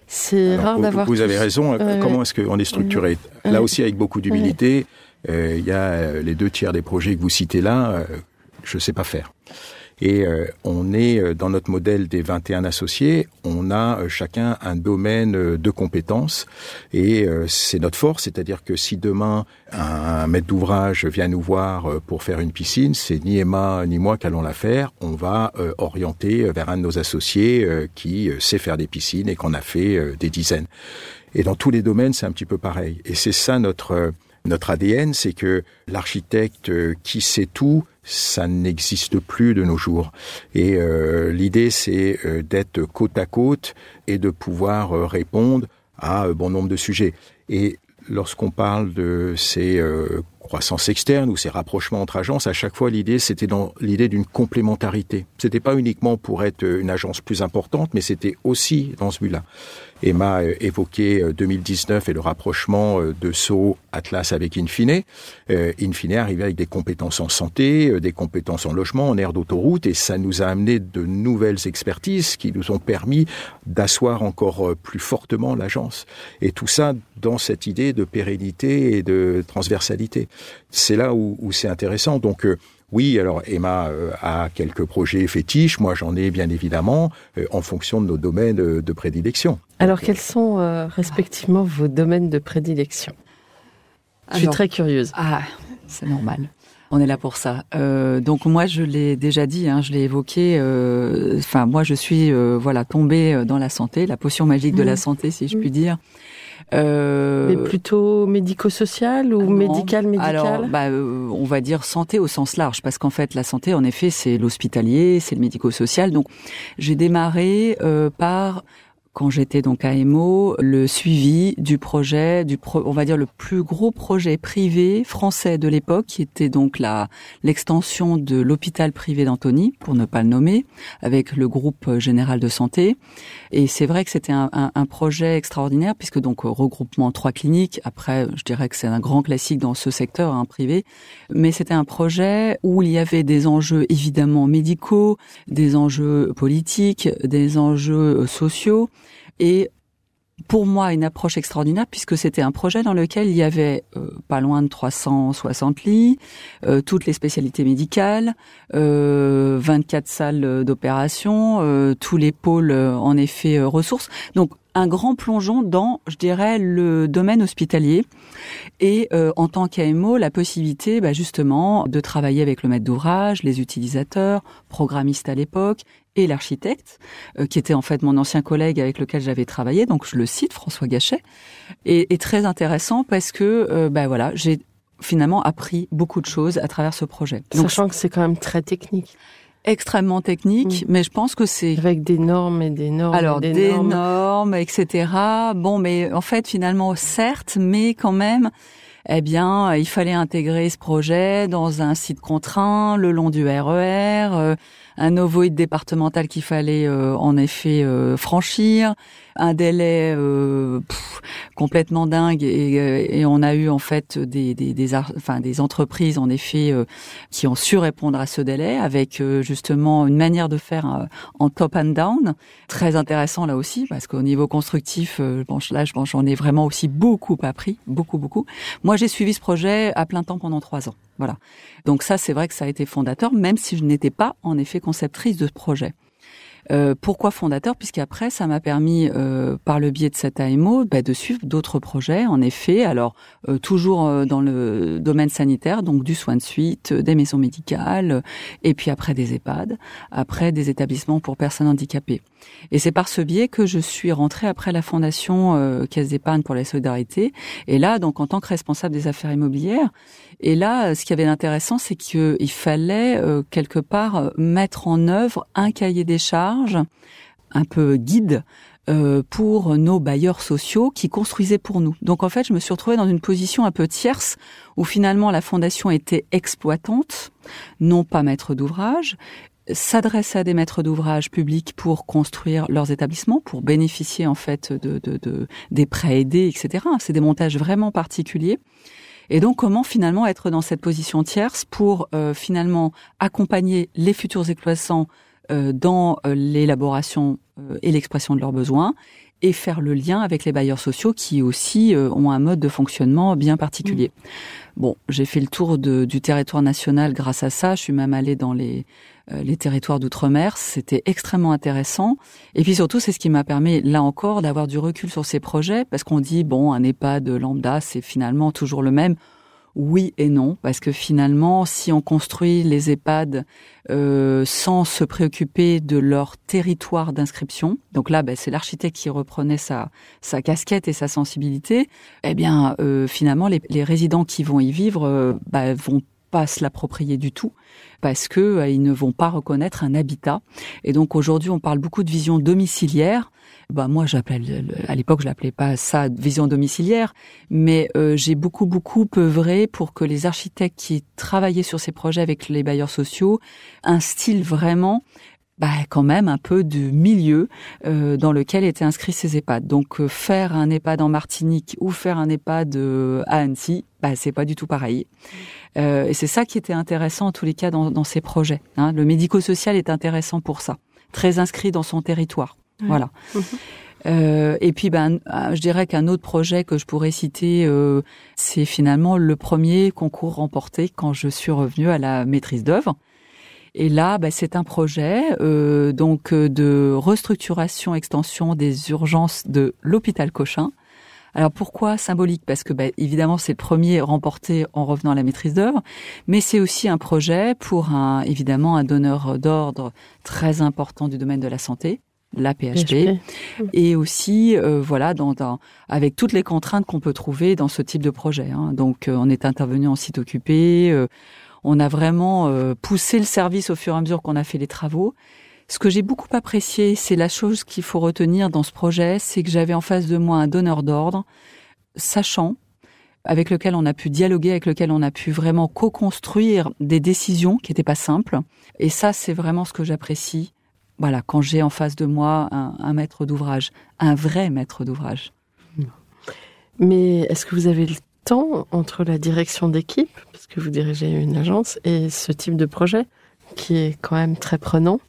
C'est rare d'avoir. Vous avez raison. Comment est-ce qu'on est structuré? Là aussi, avec beaucoup d'humilité, euh, il y a euh, les deux tiers des projets que vous citez là. Euh, je ne sais pas faire. Et euh, on est euh, dans notre modèle des 21 associés, on a euh, chacun un domaine de compétences et c'est notre force, c'est-à-dire que si demain un, maître d'ouvrage vient nous voir pour faire une piscine, c'est ni Emma ni moi qui allons la faire, on va orienter vers un de nos associés qui sait faire des piscines et qu'on a fait des dizaines. Et dans tous les domaines, c'est un petit peu pareil. Et c'est ça notre notre ADN, c'est que l'architecte qui sait tout ça n'existe plus de nos jours. Et euh, l'idée, c'est euh, d'être côte à côte et de pouvoir euh, répondre à bon nombre de sujets. Et lorsqu'on parle de ces croissance externe ou ces rapprochements entre agences, à chaque fois l'idée c'était dans l'idée d'une complémentarité. C'était pas uniquement pour être une agence plus importante, mais c'était aussi dans ce but-là. Emma euh, évoqué 2019 euh, et le rapprochement euh, de SO Atlas avec Infine. Infine arrivait avec des compétences en santé, des compétences en logement, en aire d'autoroute, et ça nous a amené de nouvelles expertises qui nous ont permis d'asseoir encore plus fortement l'agence. Et tout ça dans cette idée de pérennité et de transversalité. C'est là où, où c'est intéressant. Donc oui, alors Emma euh, a quelques projets fétiches, moi j'en ai bien évidemment, euh, en fonction de nos domaines de, prédilection. Alors quels sont euh, respectivement vos domaines de prédilection? Je suis très curieuse. Ah, c'est normal. On est là pour ça. donc moi, je l'ai déjà dit, hein, je l'ai évoqué. Enfin, moi, je suis voilà tombée dans la santé, la potion magique de la santé, si je puis dire. Euh, Mais plutôt médico-social ou médical-médical Alors, bah, euh, on va dire santé au sens large, parce qu'en fait, la santé, en effet, c'est l'hospitalier, c'est le médico-social. Donc, j'ai démarré euh, par quand j'étais donc à EMO, le suivi du projet, du on va dire le plus gros projet privé français de l'époque, qui était donc la l'extension de l'hôpital privé d'Antony, pour ne pas le nommer, avec le groupe général de santé. Et c'est vrai que c'était un, un, un, projet extraordinaire, puisque donc regroupement trois cliniques. Après, je dirais que c'est un grand classique dans ce secteur hein, privé, mais c'était un projet où il y avait des enjeux évidemment médicaux, des enjeux politiques, des enjeux sociaux et pour moi une approche extraordinaire puisque c'était un projet dans lequel il y avait euh, pas loin de 360 lits, euh, toutes les spécialités médicales, euh, 24 salles d'opération, euh, tous les pôles en effet ressources. Donc un grand plongeon dans, je dirais, le domaine hospitalier et en tant qu'AMO, la possibilité bah, justement de travailler avec le maître d'ouvrage, les utilisateurs, programmistes à l'époque et l'architecte, euh, qui était en fait mon ancien collègue avec lequel j'avais travaillé, donc je le cite, François Gachet, est, très intéressant parce que euh, bah voilà, j'ai finalement appris beaucoup de choses à travers ce projet. Donc, Sachant que c'est quand même très technique extrêmement technique, mais je pense que c'est avec des normes et des normes. Alors des, des normes. etc. Bon, mais en fait, finalement, certes, mais quand même, eh bien, il fallait intégrer ce projet dans un site contraint le long du RER. Euh, un ovoïde départemental qu'il fallait euh, en effet euh, franchir, un délai euh, complètement dingue et, et, on a eu en fait des, des, des, enfin, des entreprises en effet qui ont su répondre à ce délai avec justement une manière de faire en top and down très intéressant là aussi parce qu'au niveau constructif bon, là j'en ai vraiment aussi beaucoup appris beaucoup beaucoup moi j'ai suivi ce projet à plein temps pendant trois ans voilà. Donc ça, c'est vrai que ça a été fondateur, même si je n'étais pas en effet conceptrice de ce projet. Euh, pourquoi fondateur? Puisqu'après, ça m'a permis, euh, par le biais de cet AMO, bah, de suivre d'autres projets. En effet, alors euh, toujours dans le domaine sanitaire, donc du soin de suite, des maisons médicales, et puis après des EHPAD, après des établissements pour personnes handicapées. Et c'est par ce biais que je suis rentrée après la fondation Caisse d'épargne pour la solidarité. Et là, donc en tant que responsable des affaires immobilières, et là, ce qui avait d'intéressant, c'est qu'il fallait euh, quelque part mettre en œuvre un cahier des charges un peu guide euh, pour nos bailleurs sociaux qui construisaient pour nous. Donc en fait, je me suis retrouvée dans une position un peu tierce où finalement la fondation était exploitante, non pas maître d'ouvrage, s'adresse à des maîtres d'ouvrage publics pour construire leurs établissements, pour bénéficier en fait de, de, de des prêts aidés, etc. C'est des montages vraiment particuliers. Et donc, comment finalement être dans cette position tierce pour euh, finalement accompagner les futurs exploitants euh, dans euh, l'élaboration et l'expression de leurs besoins et faire le lien avec les bailleurs sociaux qui aussi ont un mode de fonctionnement bien particulier. Mmh. Bon, j'ai fait le tour de, du territoire national grâce à ça. Je suis même allée dans les euh, les territoires d'outre-mer. C'était extrêmement intéressant. Et puis surtout, c'est ce qui m'a permis, là encore, d'avoir du recul sur ces projets, parce qu'on dit, bon, un EHPAD lambda, c'est finalement toujours le même. Oui et non, parce que finalement, si on construit les EHPAD euh, sans se préoccuper de leur territoire d'inscription, donc là, ben, c'est l'architecte qui reprenait sa, sa casquette et sa sensibilité, eh bien, euh, finalement, les, les, résidents qui vont y vivre euh, ben, vont pas se l'approprier du tout parce que euh, ils ne vont pas reconnaître un habitat. Et donc aujourd'hui, on parle beaucoup de vision domiciliaire. Bah moi, j'appelle à l'époque, je l'appelais pas ça vision domiciliaire, mais euh, j'ai beaucoup beaucoup œuvré pour que les architectes qui travaillaient sur ces projets avec les bailleurs sociaux instillent vraiment bah, quand même un peu de milieu euh, dans lequel étaient inscrits ces EHPAD. Donc euh, faire un EHPAD en Martinique ou faire un EHPAD euh, à Annecy, bah, c'est pas du tout pareil. Euh, et c'est ça qui était intéressant en tous les cas dans, dans ces projets. Hein. Le médico-social est intéressant pour ça, très inscrit dans son territoire. Ouais. Voilà. Mhm. Euh, et puis, ben, je dirais qu'un autre projet que je pourrais citer, euh, c'est finalement le premier concours remporté quand je suis revenue à la maîtrise d'œuvre. Et là, ben, c'est un projet euh, donc euh, de restructuration, extension des urgences de l'hôpital Cochin. Alors pourquoi symbolique? Parce que ben, évidemment c'est le premier remporté en revenant à la maîtrise d'œuvre, mais c'est aussi un projet pour un évidemment un donneur d'ordre très important du domaine de la santé, la PHP, et aussi euh, voilà dans, dans, avec toutes les contraintes qu'on peut trouver dans ce type de projet. Hein. Donc euh, on est intervenu en site occupé, euh, on a vraiment euh, poussé le service au fur et à mesure qu'on a fait les travaux. Ce que j'ai beaucoup apprécié, c'est la chose qu'il faut retenir dans ce projet, c'est que j'avais en face de moi un donneur d'ordre, sachant, avec lequel on a pu dialoguer, avec lequel on a pu vraiment co-construire des décisions qui n'étaient pas simples. Et ça, c'est vraiment ce que j'apprécie. Voilà, quand j'ai en face de moi un, un maître d'ouvrage, un vrai maître d'ouvrage. Mais est-ce que vous avez le temps entre la direction d'équipe, parce que vous dirigez une agence, et ce type de projet qui est quand même très prenant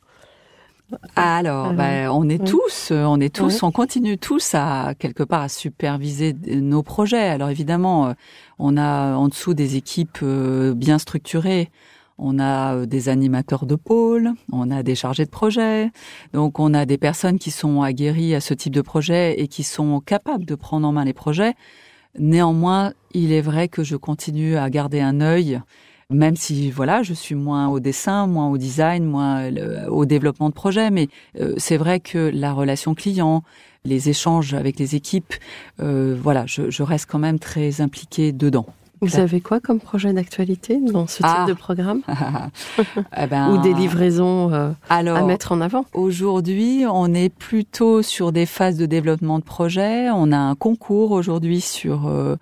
Alors, Alors, ben, on est ouais. tous, euh, on est tous, Ouais. on continue tous à quelque part à superviser nos projets. Alors évidemment, euh, on a en dessous des équipes euh, bien structurées. On a euh, des animateurs de pôle, on a des chargés de projet, donc on a des personnes qui sont aguerries à ce type de projet et qui sont capables de prendre en main les projets. Néanmoins, il est vrai que je continue à garder un œil, même si voilà, je suis moins au dessin, moins au design, moins au développement de projet, mais euh, c'est vrai que la relation client, les échanges avec les équipes, euh, voilà, je, je reste quand même très impliquée dedans. Vous avez quoi comme projet d'actualité dans ce type Ah. de programme Eh ben, Ou des livraisons euh, alors, à mettre en avant Aujourd'hui, on est plutôt sur des phases de développement de projet. On a un concours aujourd'hui sur euh,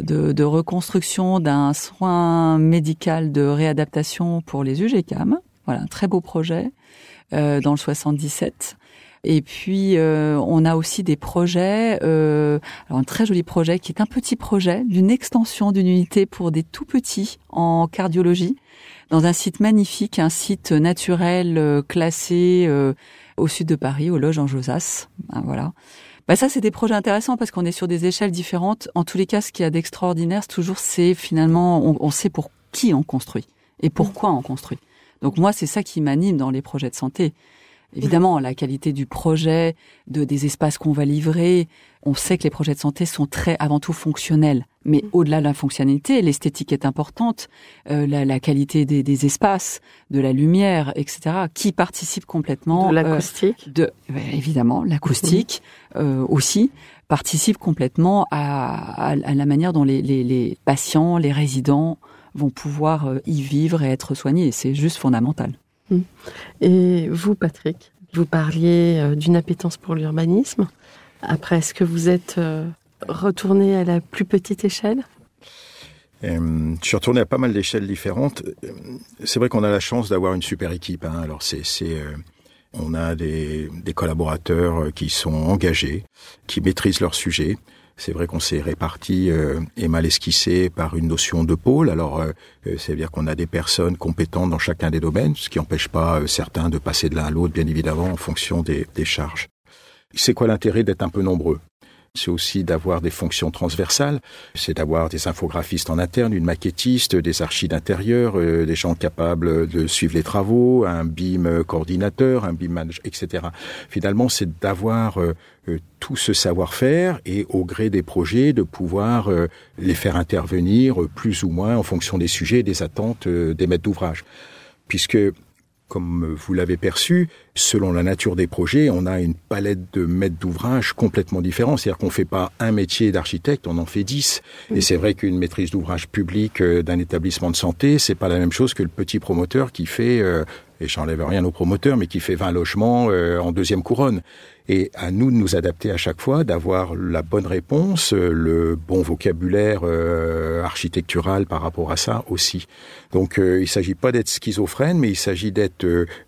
de, de reconstruction d'un soin médical de réadaptation pour les UGCAM. Voilà, un très beau projet euh, dans le 77. Et puis euh, on a aussi des projets, euh, alors un très joli projet qui est un petit projet d'une extension d'une unité pour des tout petits en cardiologie dans un site magnifique, un site naturel euh, classé euh, au sud de Paris, au Loge en Josas. Ah, voilà. Bah ça, c'est des projets intéressants parce qu'on est sur des échelles différentes. En tous les cas, ce qu'il y a d'extraordinaire, c'est toujours, c'est finalement, on sait pour qui on construit et pourquoi on construit. Donc moi, c'est ça qui m'anime dans les projets de santé. Évidemment, la qualité du projet, de des espaces qu'on va livrer. On sait que les projets de santé sont très avant tout fonctionnels, mais au-delà de la fonctionnalité, l'esthétique est importante, euh, la, la qualité des, des espaces, de la lumière, etc., qui participe complètement de euh, l'acoustique de évidemment l'acoustique euh, aussi participe complètement à, à, à la manière dont les, les, les patients, les résidents vont pouvoir euh, y vivre et être soignés. C'est juste fondamental. Et vous, Patrick, vous parliez euh, d'une appétence pour l'urbanisme. Après, est-ce que vous êtes euh, retourné à la plus petite échelle? Je suis retourné à pas mal d'échelles différentes. C'est vrai qu'on a la chance d'avoir une super équipe. Hein. Alors c'est, euh, on a des, des collaborateurs qui sont engagés, qui maîtrisent leur sujet. C'est vrai qu'on s'est réparti euh, et mal esquissé par une notion de pôle. Alors, euh, euh, c'est-à-dire qu'on a des personnes compétentes dans chacun des domaines, ce qui n'empêche pas euh, certains de passer de l'un à l'autre, bien évidemment, en fonction des charges. C'est quoi l'intérêt d'être un peu nombreux? C'est aussi d'avoir des fonctions transversales, c'est d'avoir des infographistes en interne, une maquettiste, des archives d'intérieur, euh, des gens capables de suivre les travaux, un BIM coordinateur, un BIM manager, etc. Finalement, c'est d'avoir euh, euh, tout ce savoir-faire et au gré des projets, de pouvoir euh, les faire intervenir plus ou moins en fonction des sujets et des attentes euh, des maîtres d'ouvrage. Puisque comme vous l'avez perçu, selon la nature des projets, on a une palette de maîtres d'ouvrage complètement différents. C'est-à-dire qu'on ne fait pas un métier d'architecte, on en fait dix. Et c'est vrai qu'une maîtrise d'ouvrage public euh, d'un établissement de santé, c'est pas la même chose que le petit promoteur qui fait euh, et j'enlève rien aux promoteurs, mais qui fait 20 logements euh, en deuxième couronne. Et à nous de nous adapter à chaque fois, d'avoir la bonne réponse, euh, le bon vocabulaire euh, architectural par rapport à ça aussi. Donc il ne s'agit pas d'être schizophrène, mais il s'agit d'être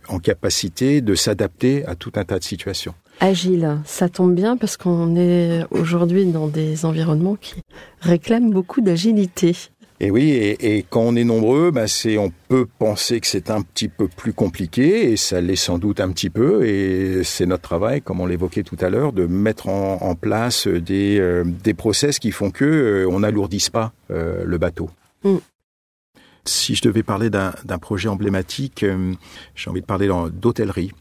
en capacité de s'adapter à tout un tas de situations. Agile, ça tombe bien parce qu'on est aujourd'hui dans des environnements qui réclament beaucoup d'agilité. Et oui, et, quand on est nombreux, bah c'est, on peut penser que c'est un petit peu plus compliqué, et ça l'est sans doute un petit peu, et c'est notre travail, comme on l'évoquait tout à l'heure, de mettre en, place des, euh, des process qui font que euh, on n'alourdisse pas euh, le bateau. Mm. Si je devais parler d'un, projet emblématique, j'ai envie de parler d'hôtellerie.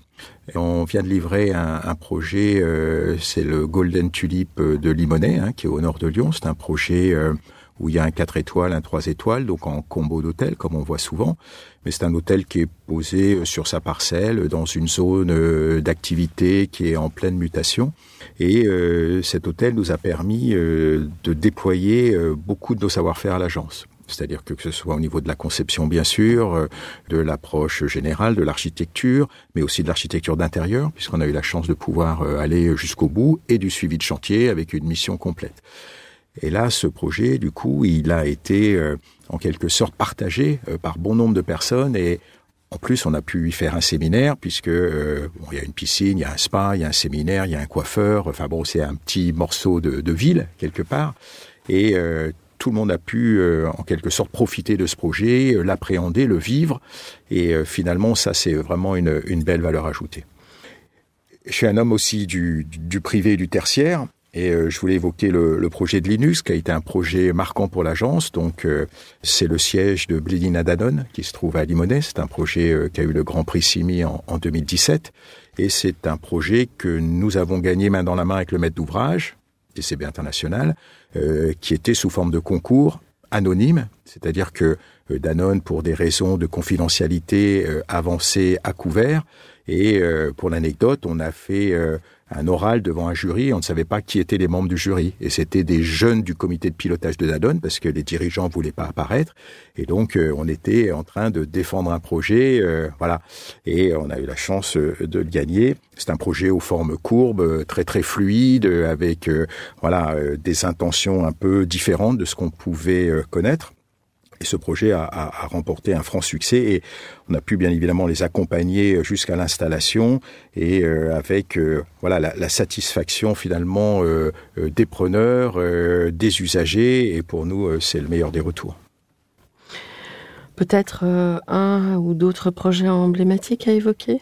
On vient de livrer un, un projet, c'est le Golden Tulip de Limonest, hein, qui est au nord de Lyon. C'est un projet où il y a un 4 étoiles, un 3 étoiles, donc en combo d'hôtel, comme on voit souvent. Mais c'est un hôtel qui est posé euh, sur sa parcelle, dans une zone euh, d'activité qui est en pleine mutation. Et euh, cet hôtel nous a permis de déployer beaucoup de nos savoir-faire à l'agence. C'est-à-dire que, que ce soit au niveau de la conception, bien sûr, de l'approche générale, de l'architecture, mais aussi de l'architecture d'intérieur, puisqu'on a eu la chance de pouvoir aller jusqu'au bout, et du suivi de chantier avec une mission complète. Et là, ce projet, du coup, il a été euh, en quelque sorte partagé euh, par bon nombre de personnes et en plus, on a pu y faire un séminaire puisque euh, bon, il y a une piscine, il y a un spa, il y a un séminaire, il y a un coiffeur. Enfin bon, c'est un petit morceau de, de, ville quelque part et tout le monde a pu en quelque sorte profiter de ce projet, l'appréhender, le vivre et finalement, ça c'est vraiment une, une, belle valeur ajoutée. Je suis un homme aussi du, du privé et du tertiaire et euh, je voulais évoquer le, le, projet de Linux, qui a été un projet marquant pour l'agence. Donc, euh, c'est le siège de Bleeding Danone, qui se trouve à Limonest. C'est un projet euh, qui a eu le Grand Prix Simi en, en 2017. Et c'est un projet que nous avons gagné main dans la main avec le maître d'ouvrage, DCB International, qui était sous forme de concours anonyme. C'est-à-dire que Danone, pour des raisons de confidentialité avancée à couvert. Et pour l'anecdote, on a fait un oral devant un jury. On ne savait pas qui étaient les membres du jury. Et c'était des jeunes du comité de pilotage de Danone parce que les dirigeants voulaient pas apparaître. Et donc, euh, on était en train de défendre un projet. Euh, voilà. Et on a eu la chance euh, de le gagner. C'est un projet aux formes courbes, très, très fluide, avec, voilà, des intentions un peu différentes de ce qu'on pouvait connaître. Et ce projet a, a, a, remporté un franc succès et on a pu bien évidemment les accompagner jusqu'à l'installation et euh, avec euh, voilà la, la, satisfaction finalement euh, euh des preneurs, des usagers et pour nous c'est le meilleur des retours. Peut-être un ou d'autres projets emblématiques à évoquer?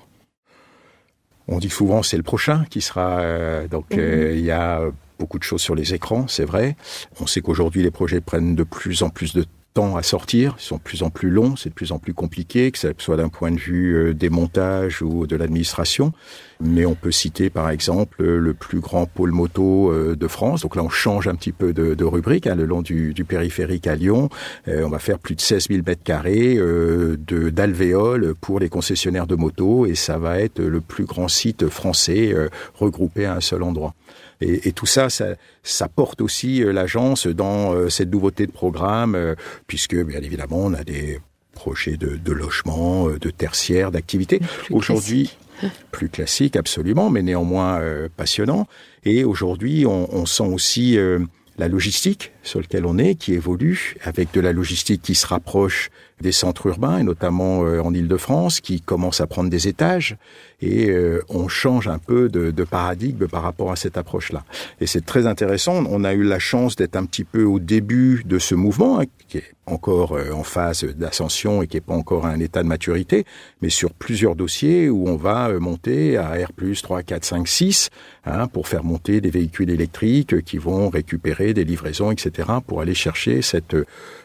On dit souvent c'est le prochain qui sera donc mmh. il y a beaucoup de choses sur les écrans, c'est vrai. On sait qu'aujourd'hui les projets prennent de plus en plus de temps à sortir, ils sont de plus en plus longs, c'est de plus en plus compliqué, que ce soit d'un point de vue euh, des montages ou de l'administration. Mais on peut citer par exemple le plus grand pôle moto euh, de France. Donc là, on change un petit peu de, rubrique hein, le long du, périphérique à Lyon. Euh, on va faire plus de 16 000 mètres carrés euh, de d'alvéoles pour les concessionnaires de motos et ça va être le plus grand site français regroupé à un seul endroit. Et, et tout ça, ça, ça, porte aussi l'agence dans cette nouveauté de programme, puisque bien évidemment, on a des projets de, de logement, de tertiaire, d'activité. Aujourd'hui, plus classique absolument, mais néanmoins euh, passionnant. Et aujourd'hui, on, on, sent aussi euh, la logistique sur laquelle on est, qui évolue, avec de la logistique qui se rapproche des centres urbains, et notamment euh, en Ile-de-France, qui commence à prendre des étages, et euh, on change un peu de, de, paradigme par rapport à cette approche-là. Et c'est très intéressant. On a eu la chance d'être un petit peu au début de ce mouvement, hein, qui est encore euh, en phase d'ascension et qui n'est pas encore à un état de maturité, mais sur plusieurs dossiers où on va monter à R+, 3, 4, 5, 6, hein, pour faire monter des véhicules électriques qui vont récupérer des livraisons, etc., pour aller chercher cette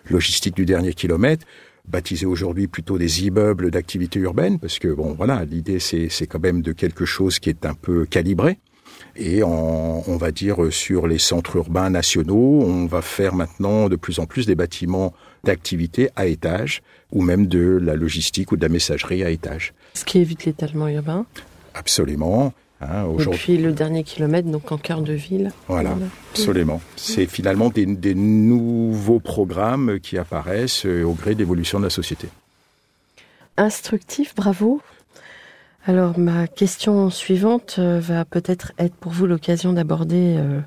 logistique du dernier kilomètre baptisé aujourd'hui plutôt des immeubles d'activité urbaine, parce que bon, voilà, l'idée c'est c'est quand même de quelque chose qui est un peu calibré. Et en, on va dire sur les centres urbains nationaux, on va faire maintenant de plus en plus des bâtiments d'activité à étage ou même de la logistique ou de la messagerie à étage. Ce qui évite l'étalement urbain. Absolument. Hein, Et puis le dernier kilomètre, donc en cœur de ville. Voilà, absolument. C'est finalement des, des, nouveaux programmes qui apparaissent euh, au gré de l'évolution de la société. Instructif, bravo. Alors ma question suivante euh, va peut-être être pour vous l'occasion d'aborder euh,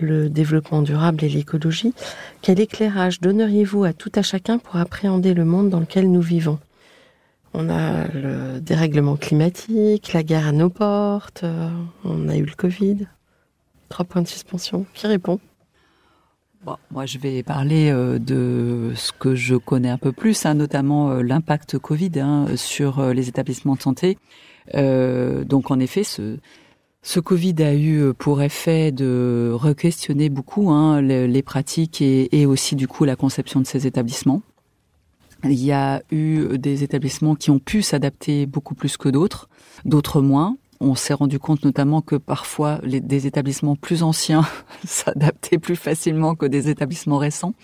le développement durable et l'écologie. Quel éclairage donneriez-vous à tout à chacun pour appréhender le monde dans lequel nous vivons? On a le dérèglement climatique, la guerre à nos portes, euh, on a eu le Covid. Trois points de suspension. Qui répond? Moi, je vais parler euh, de ce que je connais un peu plus, hein, notamment euh, l'impact Covid hein, sur les établissements de santé. Donc, en effet, ce, Covid a eu pour effet de re-questionner beaucoup hein, les, pratiques et, aussi, du coup, la conception de ces établissements. Il y a eu des établissements qui ont pu s'adapter beaucoup plus que d'autres, d'autres moins. On s'est rendu compte notamment que parfois les, des établissements plus anciens s'adaptaient plus facilement que des établissements récents.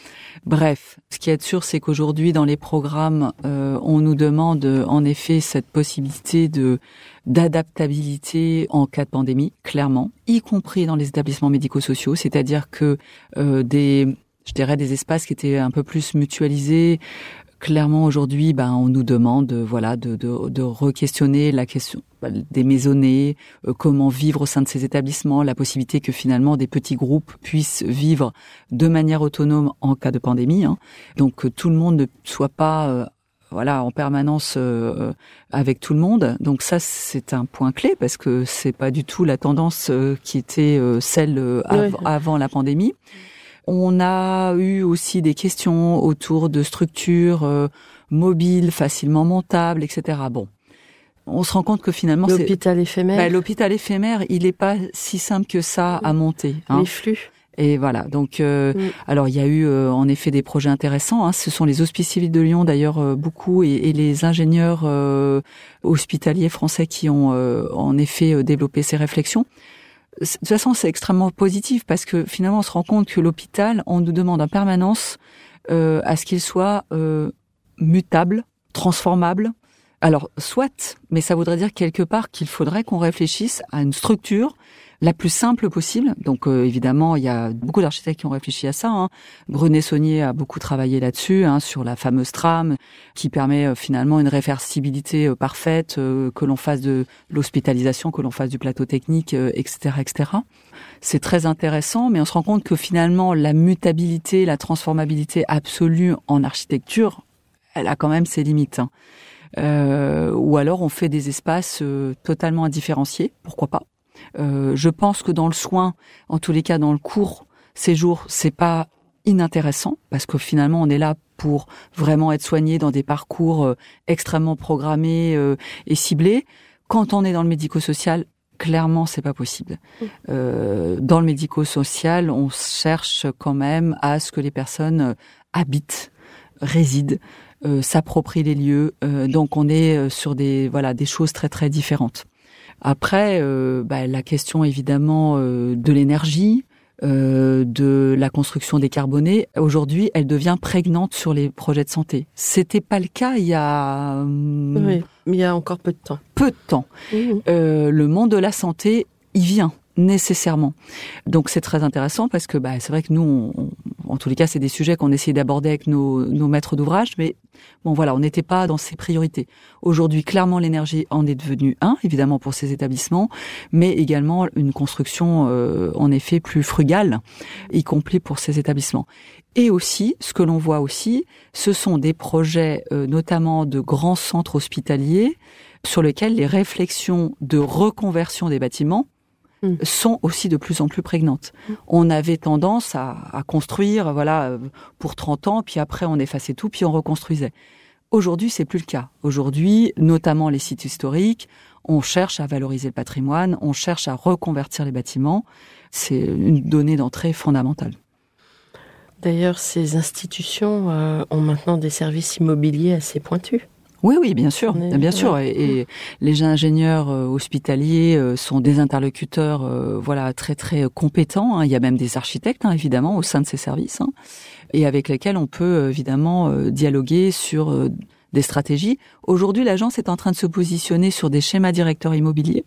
Bref, ce qui est sûr, c'est qu'aujourd'hui dans les programmes, euh, on nous demande en effet cette possibilité d'adaptabilité en cas de pandémie, clairement, y compris dans les établissements médico-sociaux, c'est-à-dire que euh, des je dirais des espaces qui étaient un peu plus mutualisés, clairement aujourd'hui, ben, on nous demande, voilà, de, de, de re-questionner la question des maisonnées, euh, comment vivre au sein de ces établissements, la possibilité que finalement des petits groupes puissent vivre de manière autonome en cas de pandémie. Hein. Donc que tout le monde ne soit pas euh, voilà en permanence euh, avec tout le monde. Donc ça c'est un point clé parce que c'est pas du tout la tendance euh, qui était euh, celle av oui. avant la pandémie. On a eu aussi des questions autour de structures euh, mobiles, facilement montables, etc. Bon, on se rend compte que finalement l'hôpital éphémère. Bah, l'hôpital éphémère, il n'est pas si simple que ça à monter. Hein. Les flux. Et voilà. Donc, euh, alors il y a eu euh, en effet des projets intéressants. Hein. Ce sont les hospices civils de Lyon d'ailleurs euh, beaucoup et, et, les ingénieurs euh, hospitaliers français qui ont en effet développé ces réflexions. De toute façon, c'est extrêmement positif parce que finalement, on se rend compte que l'hôpital, on nous demande en permanence à ce qu'il soit mutable, transformable, alors, soit, mais ça voudrait dire quelque part qu'il faudrait qu'on réfléchisse à une structure la plus simple possible. Donc, euh, évidemment, il y a beaucoup d'architectes qui ont réfléchi à ça. Hein. Saunier a beaucoup travaillé là-dessus, hein, sur la fameuse trame qui permet euh, finalement une réversibilité euh, parfaite, que l'on fasse de l'hospitalisation, que l'on fasse du plateau technique, etc., etc. C'est très intéressant, mais on se rend compte que finalement, la mutabilité, la transformabilité absolue en architecture, elle a quand même ses limites. Hein. Euh, ou alors on fait des espaces euh, totalement indifférenciés, pourquoi pas. Euh, je pense que dans le soin, en tous les cas dans le court séjour, c'est pas inintéressant parce que finalement on est là pour vraiment être soigné dans des parcours euh, extrêmement programmés euh, et ciblés. Quand on est dans le médico-social, clairement c'est pas possible. Euh, dans le médico-social, on cherche quand même à ce que les personnes habitent, résident euh, s'approprier les lieux. Euh, donc on est sur des voilà des choses très très différentes. Après, euh, bah, la question évidemment euh, de l'énergie, de la construction décarbonée, aujourd'hui, elle devient prégnante sur les projets de santé. C'était pas le cas il y a oui, il y a encore peu de temps. Peu de temps. Mmh. le monde de la santé, il vient nécessairement. Donc c'est très intéressant parce que bah, c'est vrai que nous, on, en tous les cas, c'est des sujets qu'on essaie d'aborder avec nos, nos maîtres d'ouvrage, mais bon voilà, on n'était pas dans ces priorités. Aujourd'hui, clairement, l'énergie en est devenue un, évidemment pour ces établissements, mais également une construction euh, en effet plus frugale, y compris pour ces établissements. Et aussi, ce que l'on voit aussi, ce sont des projets, euh, notamment de grands centres hospitaliers, sur lesquels les réflexions de reconversion des bâtiments Mm. sont aussi de plus en plus prégnantes. On avait tendance à, à, construire, voilà, pour 30 ans, puis après on effaçait tout, puis on reconstruisait. Aujourd'hui, c'est plus le cas. Aujourd'hui, notamment les sites historiques, on cherche à valoriser le patrimoine, on cherche à reconvertir les bâtiments. C'est une donnée d'entrée fondamentale. D'ailleurs, ces institutions euh, ont maintenant des services immobiliers assez pointus. Oui, oui, bien sûr, bien sûr. Et, les ingénieurs euh, hospitaliers euh, sont des interlocuteurs, euh, voilà, très très compétents. Hein. Il y a même des architectes, hein, évidemment, au sein de ces services, hein, et avec lesquels on peut évidemment dialoguer sur des stratégies. Aujourd'hui, l'agence est en train de se positionner sur des schémas directeurs immobiliers.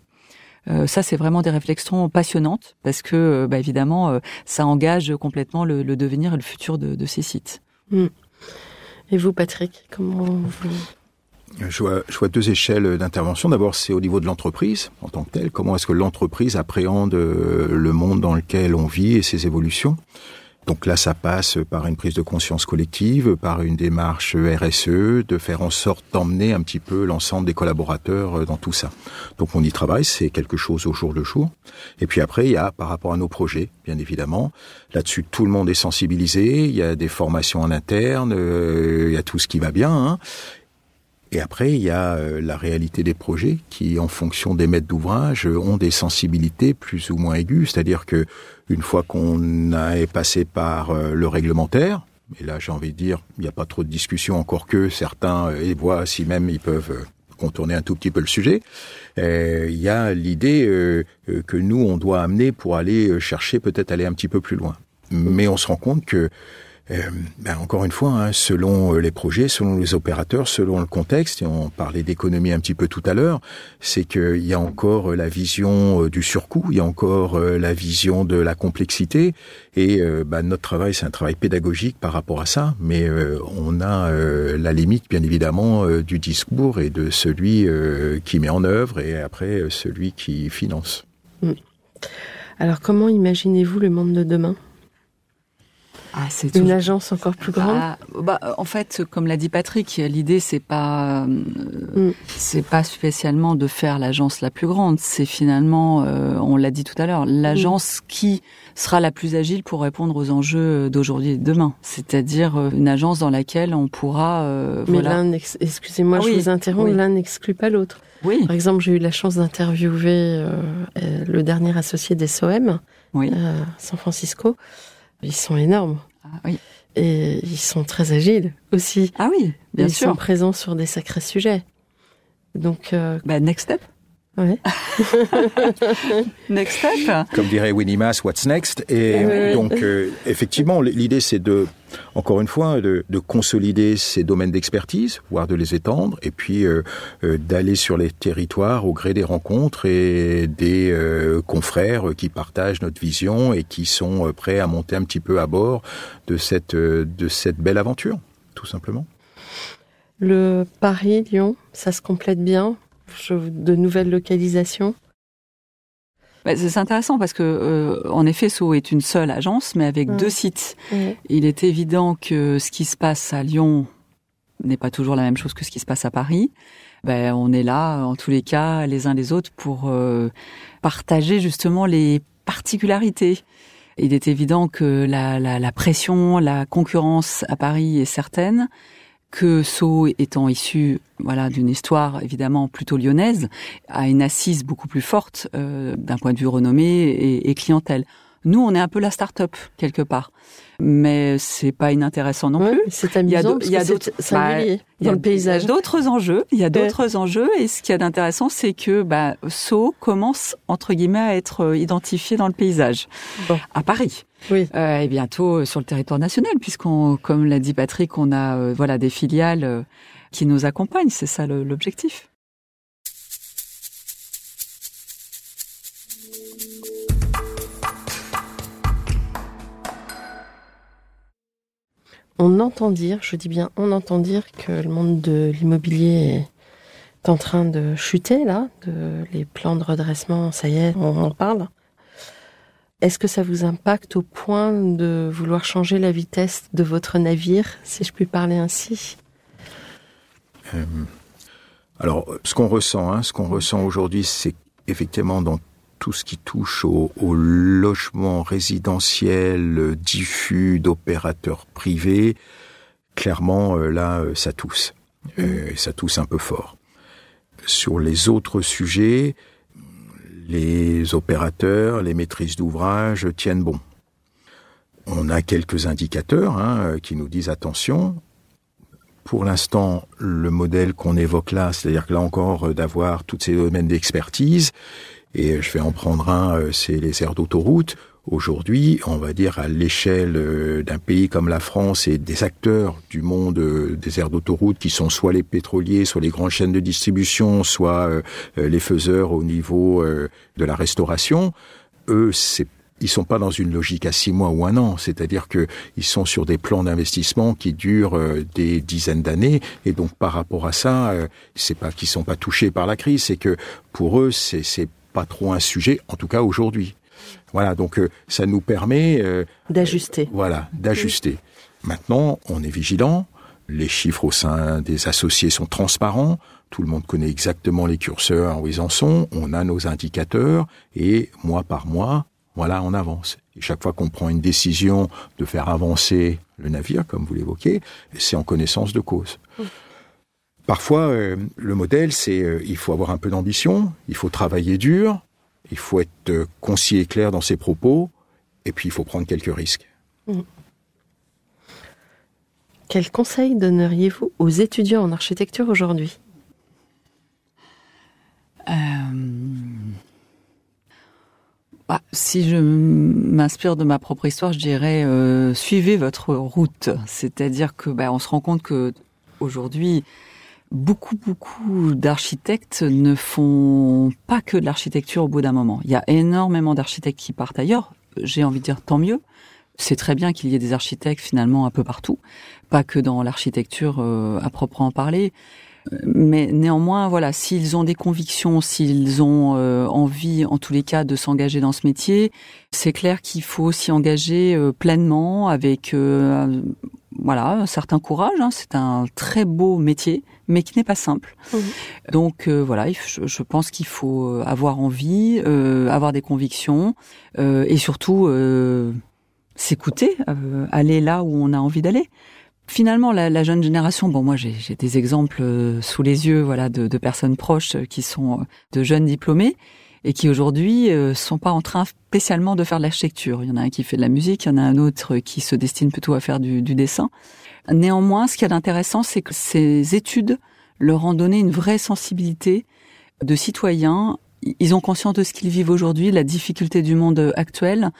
ça, c'est vraiment des réflexions passionnantes parce que, bah, évidemment, ça engage complètement le, devenir et le futur de, ces sites. Hmm. Et vous, Patrick, comment vous je vois, deux échelles d'intervention. D'abord, c'est au niveau de l'entreprise en tant que telle. Comment est-ce que l'entreprise appréhende euh, le monde dans lequel on vit et ses évolutions? Donc là, ça passe par une prise de conscience collective, par une démarche RSE, de faire en sorte d'emmener un petit peu l'ensemble des collaborateurs euh, dans tout ça. Donc on y travaille, c'est quelque chose au jour le jour. Et puis après, il y a par rapport à nos projets, bien évidemment. Là-dessus, tout le monde est sensibilisé, il y a des formations en interne, euh, il y a tout ce qui va bien. Hein. Et après, il y a euh, la réalité des projets qui, en fonction des maîtres d'ouvrage, ont des sensibilités plus ou moins aiguës. C'est-à-dire que une fois qu'on est passé par euh, le réglementaire, et là j'ai envie de dire, il n'y a pas trop de discussion, encore que certains euh, voient si même ils peuvent contourner un tout petit peu le sujet. il y a l'idée que nous, on doit amener pour aller chercher, peut-être aller un petit peu plus loin. Mais on se rend compte que euh, ben encore une fois, hein, selon euh, les projets, selon les opérateurs, selon le contexte, et on parlait d'économie un petit peu tout à l'heure, c'est qu'il y a encore euh, la vision du surcoût, il y a encore la vision de la complexité, et ben, notre travail, c'est un travail pédagogique par rapport à ça, mais on a la limite, bien évidemment, du discours et de celui qui met en œuvre, et après celui qui finance. Mm. Alors comment imaginez-vous le monde de demain? Ah, c'est une agence encore plus grande? Bah, bah, en fait, comme l'a dit Patrick, l'idée c'est pas euh, mm. c'est pas spécialement de faire l'agence la plus grande. C'est finalement, euh, on l'a dit tout à l'heure, l'agence mm. qui sera la plus agile pour répondre aux enjeux d'aujourd'hui et de demain. C'est-à-dire euh, une agence dans laquelle on pourra. Mais l'un, excusez-moi, je vous interromps, l'un n'exclut pas l'autre. Oui. Par exemple, j'ai eu la chance d'interviewer le dernier associé des SOM, oui. San Francisco. Ils sont énormes. Ah, oui. Et ils sont très agiles aussi. Ah oui, bien sûr. Ils sont présents sur des sacrés sujets. Donc, euh... bah, next step. Ouais. next step. Comme dirait Winnie Mass, what's next? Et donc, euh, effectivement, l'idée, c'est de, encore une fois, de, de consolider ces domaines d'expertise, voire de les étendre, et puis euh, euh, d'aller sur les territoires au gré des rencontres et des confrères qui partagent notre vision et qui sont prêts à monter un petit peu à bord de cette, de cette belle aventure, tout simplement. Le Paris-Lyon, ça se complète bien de nouvelles localisations bah, c'est intéressant parce que, euh, en effet, SO est une seule agence, mais avec deux sites. Il est évident que ce qui se passe à Lyon n'est pas toujours la même chose que ce qui se passe à Paris. Ben, on est là, en tous les cas, les uns les autres, pour euh, partager justement les particularités. Il est évident que la, la, la pression, la concurrence à Paris est certaine que Sceaux étant issu voilà d'une histoire évidemment plutôt lyonnaise a une assise beaucoup plus forte euh, d'un point de vue renommée et, et, clientèle. Nous, on est un peu la start-up quelque part mais c'est pas inintéressant non plus. C'est amusant. Il y a d'autres, bah, a le paysage. D'autres enjeux. Il y a d'autres enjeux. Et ce qui est intéressant, c'est que bah, Sceaux commence entre guillemets à être euh, identifié dans le paysage à Paris. Oui. Euh, et bientôt euh, sur le territoire national, puisqu'on, comme l'a dit Patrick, on a euh, voilà des filiales qui nous accompagnent. C'est ça l'objectif. On entend dire, je dis bien on entend dire que le monde de l'immobilier est en train de chuter là, de les plans de redressement, ça y est, on en parle. Est-ce que ça vous impacte au point de vouloir changer la vitesse de votre navire, si je puis parler ainsi? Euh, Alors, ce qu'on ressent, hein, ce qu'on ressent aujourd'hui, c'est effectivement dans tout ce qui touche au, logement résidentiel diffus d'opérateurs privés, clairement euh, là, euh, ça tousse. Mmh. Euh, ça tousse un peu fort. Sur les autres sujets, les opérateurs, les maîtrises d'ouvrage tiennent bon. On a quelques indicateurs hein, qui nous disent attention, pour l'instant, le modèle qu'on évoque là, c'est-à-dire que là encore, d'avoir tous ces domaines d'expertise, et je vais en prendre un, c'est les aires d'autoroute, Aujourd'hui, on va dire à l'échelle euh, d'un pays comme la France et des acteurs du monde euh, des aires d'autoroute qui sont soit les pétroliers, soit les grandes chaînes de distribution, soit euh, les faiseurs au niveau de la restauration, eux, c'est ils sont pas dans une logique à six mois ou un an, c'est-à-dire que ils sont sur des plans d'investissement qui durent des dizaines d'années, et donc par rapport à ça, c'est pas qu'ils sont pas touchés par la crise, c'est que pour eux c'est pas trop un sujet, en tout cas aujourd'hui. Voilà, donc euh, ça nous permet euh, d'ajuster. voilà, d'ajuster. Maintenant, on est vigilant. Les chiffres au sein des associés sont transparents. Tout le monde connaît exactement les curseurs où ils en sont. On a nos indicateurs et mois par mois, voilà, on avance. Et chaque fois qu'on prend une décision de faire avancer le navire, comme vous l'évoquez, c'est en connaissance de cause. Parfois, euh, le modèle, c'est il faut avoir un peu d'ambition, il faut travailler dur, il faut être euh, concis et clair dans ses propos, et puis il faut prendre quelques risques. Mm. Quel conseil donneriez-vous aux étudiants en architecture aujourd'hui? Euh, bah, Si je m'inspire de ma propre histoire, je dirais euh, suivez votre route. C'est-à-dire que bah, on se rend compte que aujourd'hui, beaucoup, beaucoup d'architectes ne font pas que de l'architecture au bout d'un moment. Il y a énormément d'architectes qui partent ailleurs. J'ai envie de dire tant mieux. C'est très bien qu'il y ait des architectes finalement un peu partout, pas que dans l'architecture euh, à proprement parler. Mais néanmoins, voilà, s'ils ont des convictions, s'ils ont euh, envie, en tous les cas, de s'engager dans ce métier, c'est clair qu'il faut s'y engager euh, pleinement avec voilà, un certain courage. Hein. C'est un très beau métier, mais qui n'est pas simple. Mmh. Donc euh, voilà, je, pense qu'il faut euh, avoir envie, euh, avoir des convictions et surtout s'écouter, aller là où on a envie d'aller. Finalement, la, jeune génération, bon, moi j'ai des exemples sous les yeux, voilà, de, de personnes proches qui sont de jeunes diplômés et qui aujourd'hui euh, sont pas en train spécialement de faire de l'architecture. Il y en a un qui fait de la musique, il y en a un autre qui se destine plutôt à faire du, du dessin. Néanmoins, ce qui est intéressant, c'est que ces études leur ont donné une vraie sensibilité de citoyens. Ils ont conscience de ce qu'ils vivent aujourd'hui, la difficulté du monde actuel.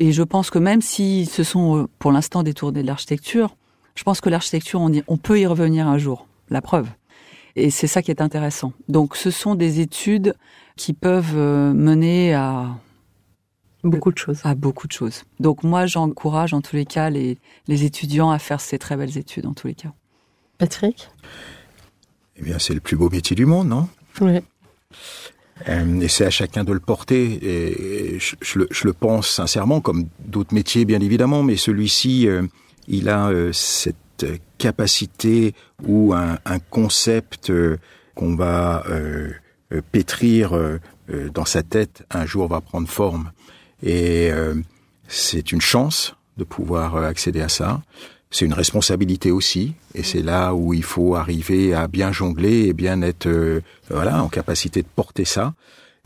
Et je pense que même s'ils se sont euh, pour l'instant détournés de l'architecture, je pense que l'architecture, on, on peut y revenir un jour. La preuve. Et c'est ça qui est intéressant. Donc ce sont des études qui peuvent euh, mener à beaucoup de choses. À beaucoup de choses. Donc moi, j'encourage en tous les cas les, les étudiants à faire ces très belles études en tous les cas. Patrick? Eh bien, c'est le plus beau métier du monde, non? Oui. Euh, et c'est à chacun de le porter. Et je, le, pense sincèrement, comme d'autres métiers, bien évidemment, mais celui-ci, euh, il a cette capacité ou un, un concept qu'on va euh, pétrir euh, euh, dans sa tête un jour va prendre forme. Et c'est une chance de pouvoir accéder à ça. C'est une responsabilité aussi, et c'est là où il faut arriver à bien jongler et bien être voilà en capacité de porter ça.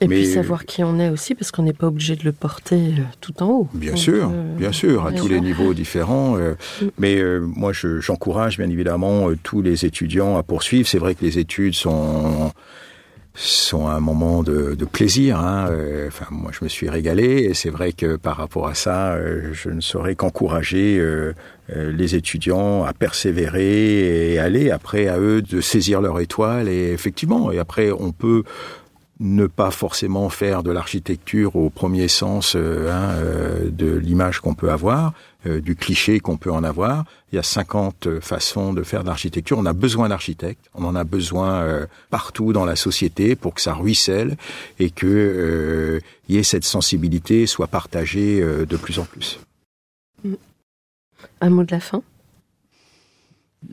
Et puis savoir qui on est aussi, parce qu'on n'est pas obligé de le porter tout en haut. Bien sûr, bien sûr, à tous les niveaux différents. Mm. mais moi, j'encourage bien évidemment tous les étudiants à poursuivre. C'est vrai que les études sont sont un moment de, de plaisir. Hein. Euh, enfin, moi, je me suis régalé et c'est vrai que par rapport à ça, euh, je ne saurais qu'encourager euh, les étudiants à persévérer et aller après à eux de saisir leur étoile. Et effectivement, et après, on peut ne pas forcément faire de l'architecture au premier sens hein, de l'image qu'on peut avoir, euh, du cliché qu'on peut en avoir. Il y a 50 façons de faire de l'architecture. On a besoin d'architectes, on en a besoin partout dans la société pour que ça ruisselle et que y ait cette sensibilité soit partagée de plus en plus. Un mot de la fin?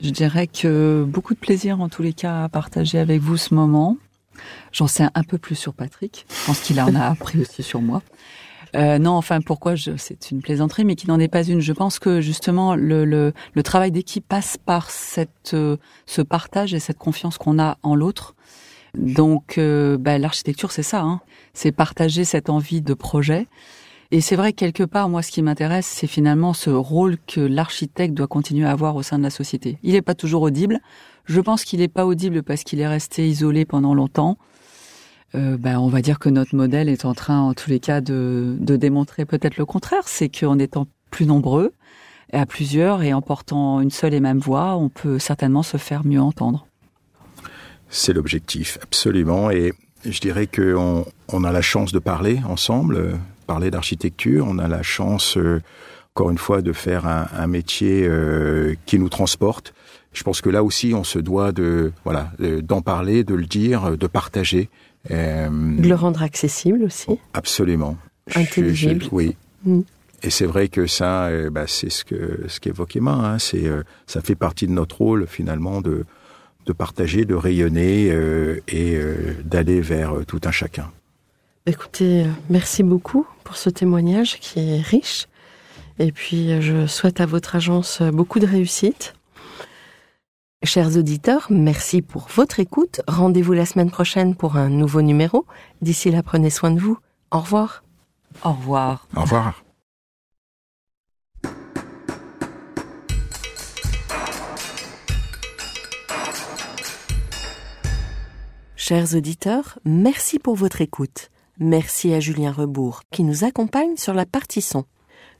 Je dirais que beaucoup de plaisir en tous les cas à partager avec vous ce moment. J'en sais un peu plus sur Patrick. Je pense qu'il en a appris aussi sur moi. Euh, non, enfin, pourquoi je, c'est une plaisanterie, mais qui n'en est pas une. Je pense que justement le, le, le travail d'équipe passe par cette, euh, ce partage et cette confiance qu'on a en l'autre. Donc, euh, bah, l'architecture, c'est ça. Hein. C'est partager cette envie de projet Et c'est vrai que quelque part, moi, ce qui m'intéresse, c'est finalement ce rôle que l'architecte doit continuer à avoir au sein de la société. Il n'est pas toujours audible. Je pense qu'il n'est pas audible parce qu'il est resté isolé pendant longtemps. Euh, ben, on va dire que notre modèle est en train, en tous les cas, de, démontrer peut-être le contraire. C'est qu'en étant plus nombreux, à plusieurs, et en portant une seule et même voix, on peut certainement se faire mieux entendre. C'est l'objectif, absolument. Et je dirais qu'on on a la chance de parler ensemble, euh, parler d'architecture. On a la chance, euh, encore une fois, de faire un, métier qui nous transporte. Je pense que là aussi, on se doit de voilà d'en parler, de le dire, de partager. De le rendre accessible aussi. Absolument. Intelligible. Je, je, oui. Mm. Et c'est vrai que ça, euh, bah, c'est ce que ce qu'évoque Emma. Hein, c'est euh, ça fait partie de notre rôle finalement de de partager, de rayonner euh, et euh, d'aller vers euh, tout un chacun. Écoutez, merci beaucoup pour ce témoignage qui est riche. Et puis, je souhaite à votre agence beaucoup de réussite. Chers auditeurs, merci pour votre écoute. Rendez-vous la semaine prochaine pour un nouveau numéro. D'ici là, prenez soin de vous. Au revoir. Au revoir. Au revoir. Chers auditeurs, merci pour votre écoute. Merci à Julien Rebourg qui nous accompagne sur la partie son.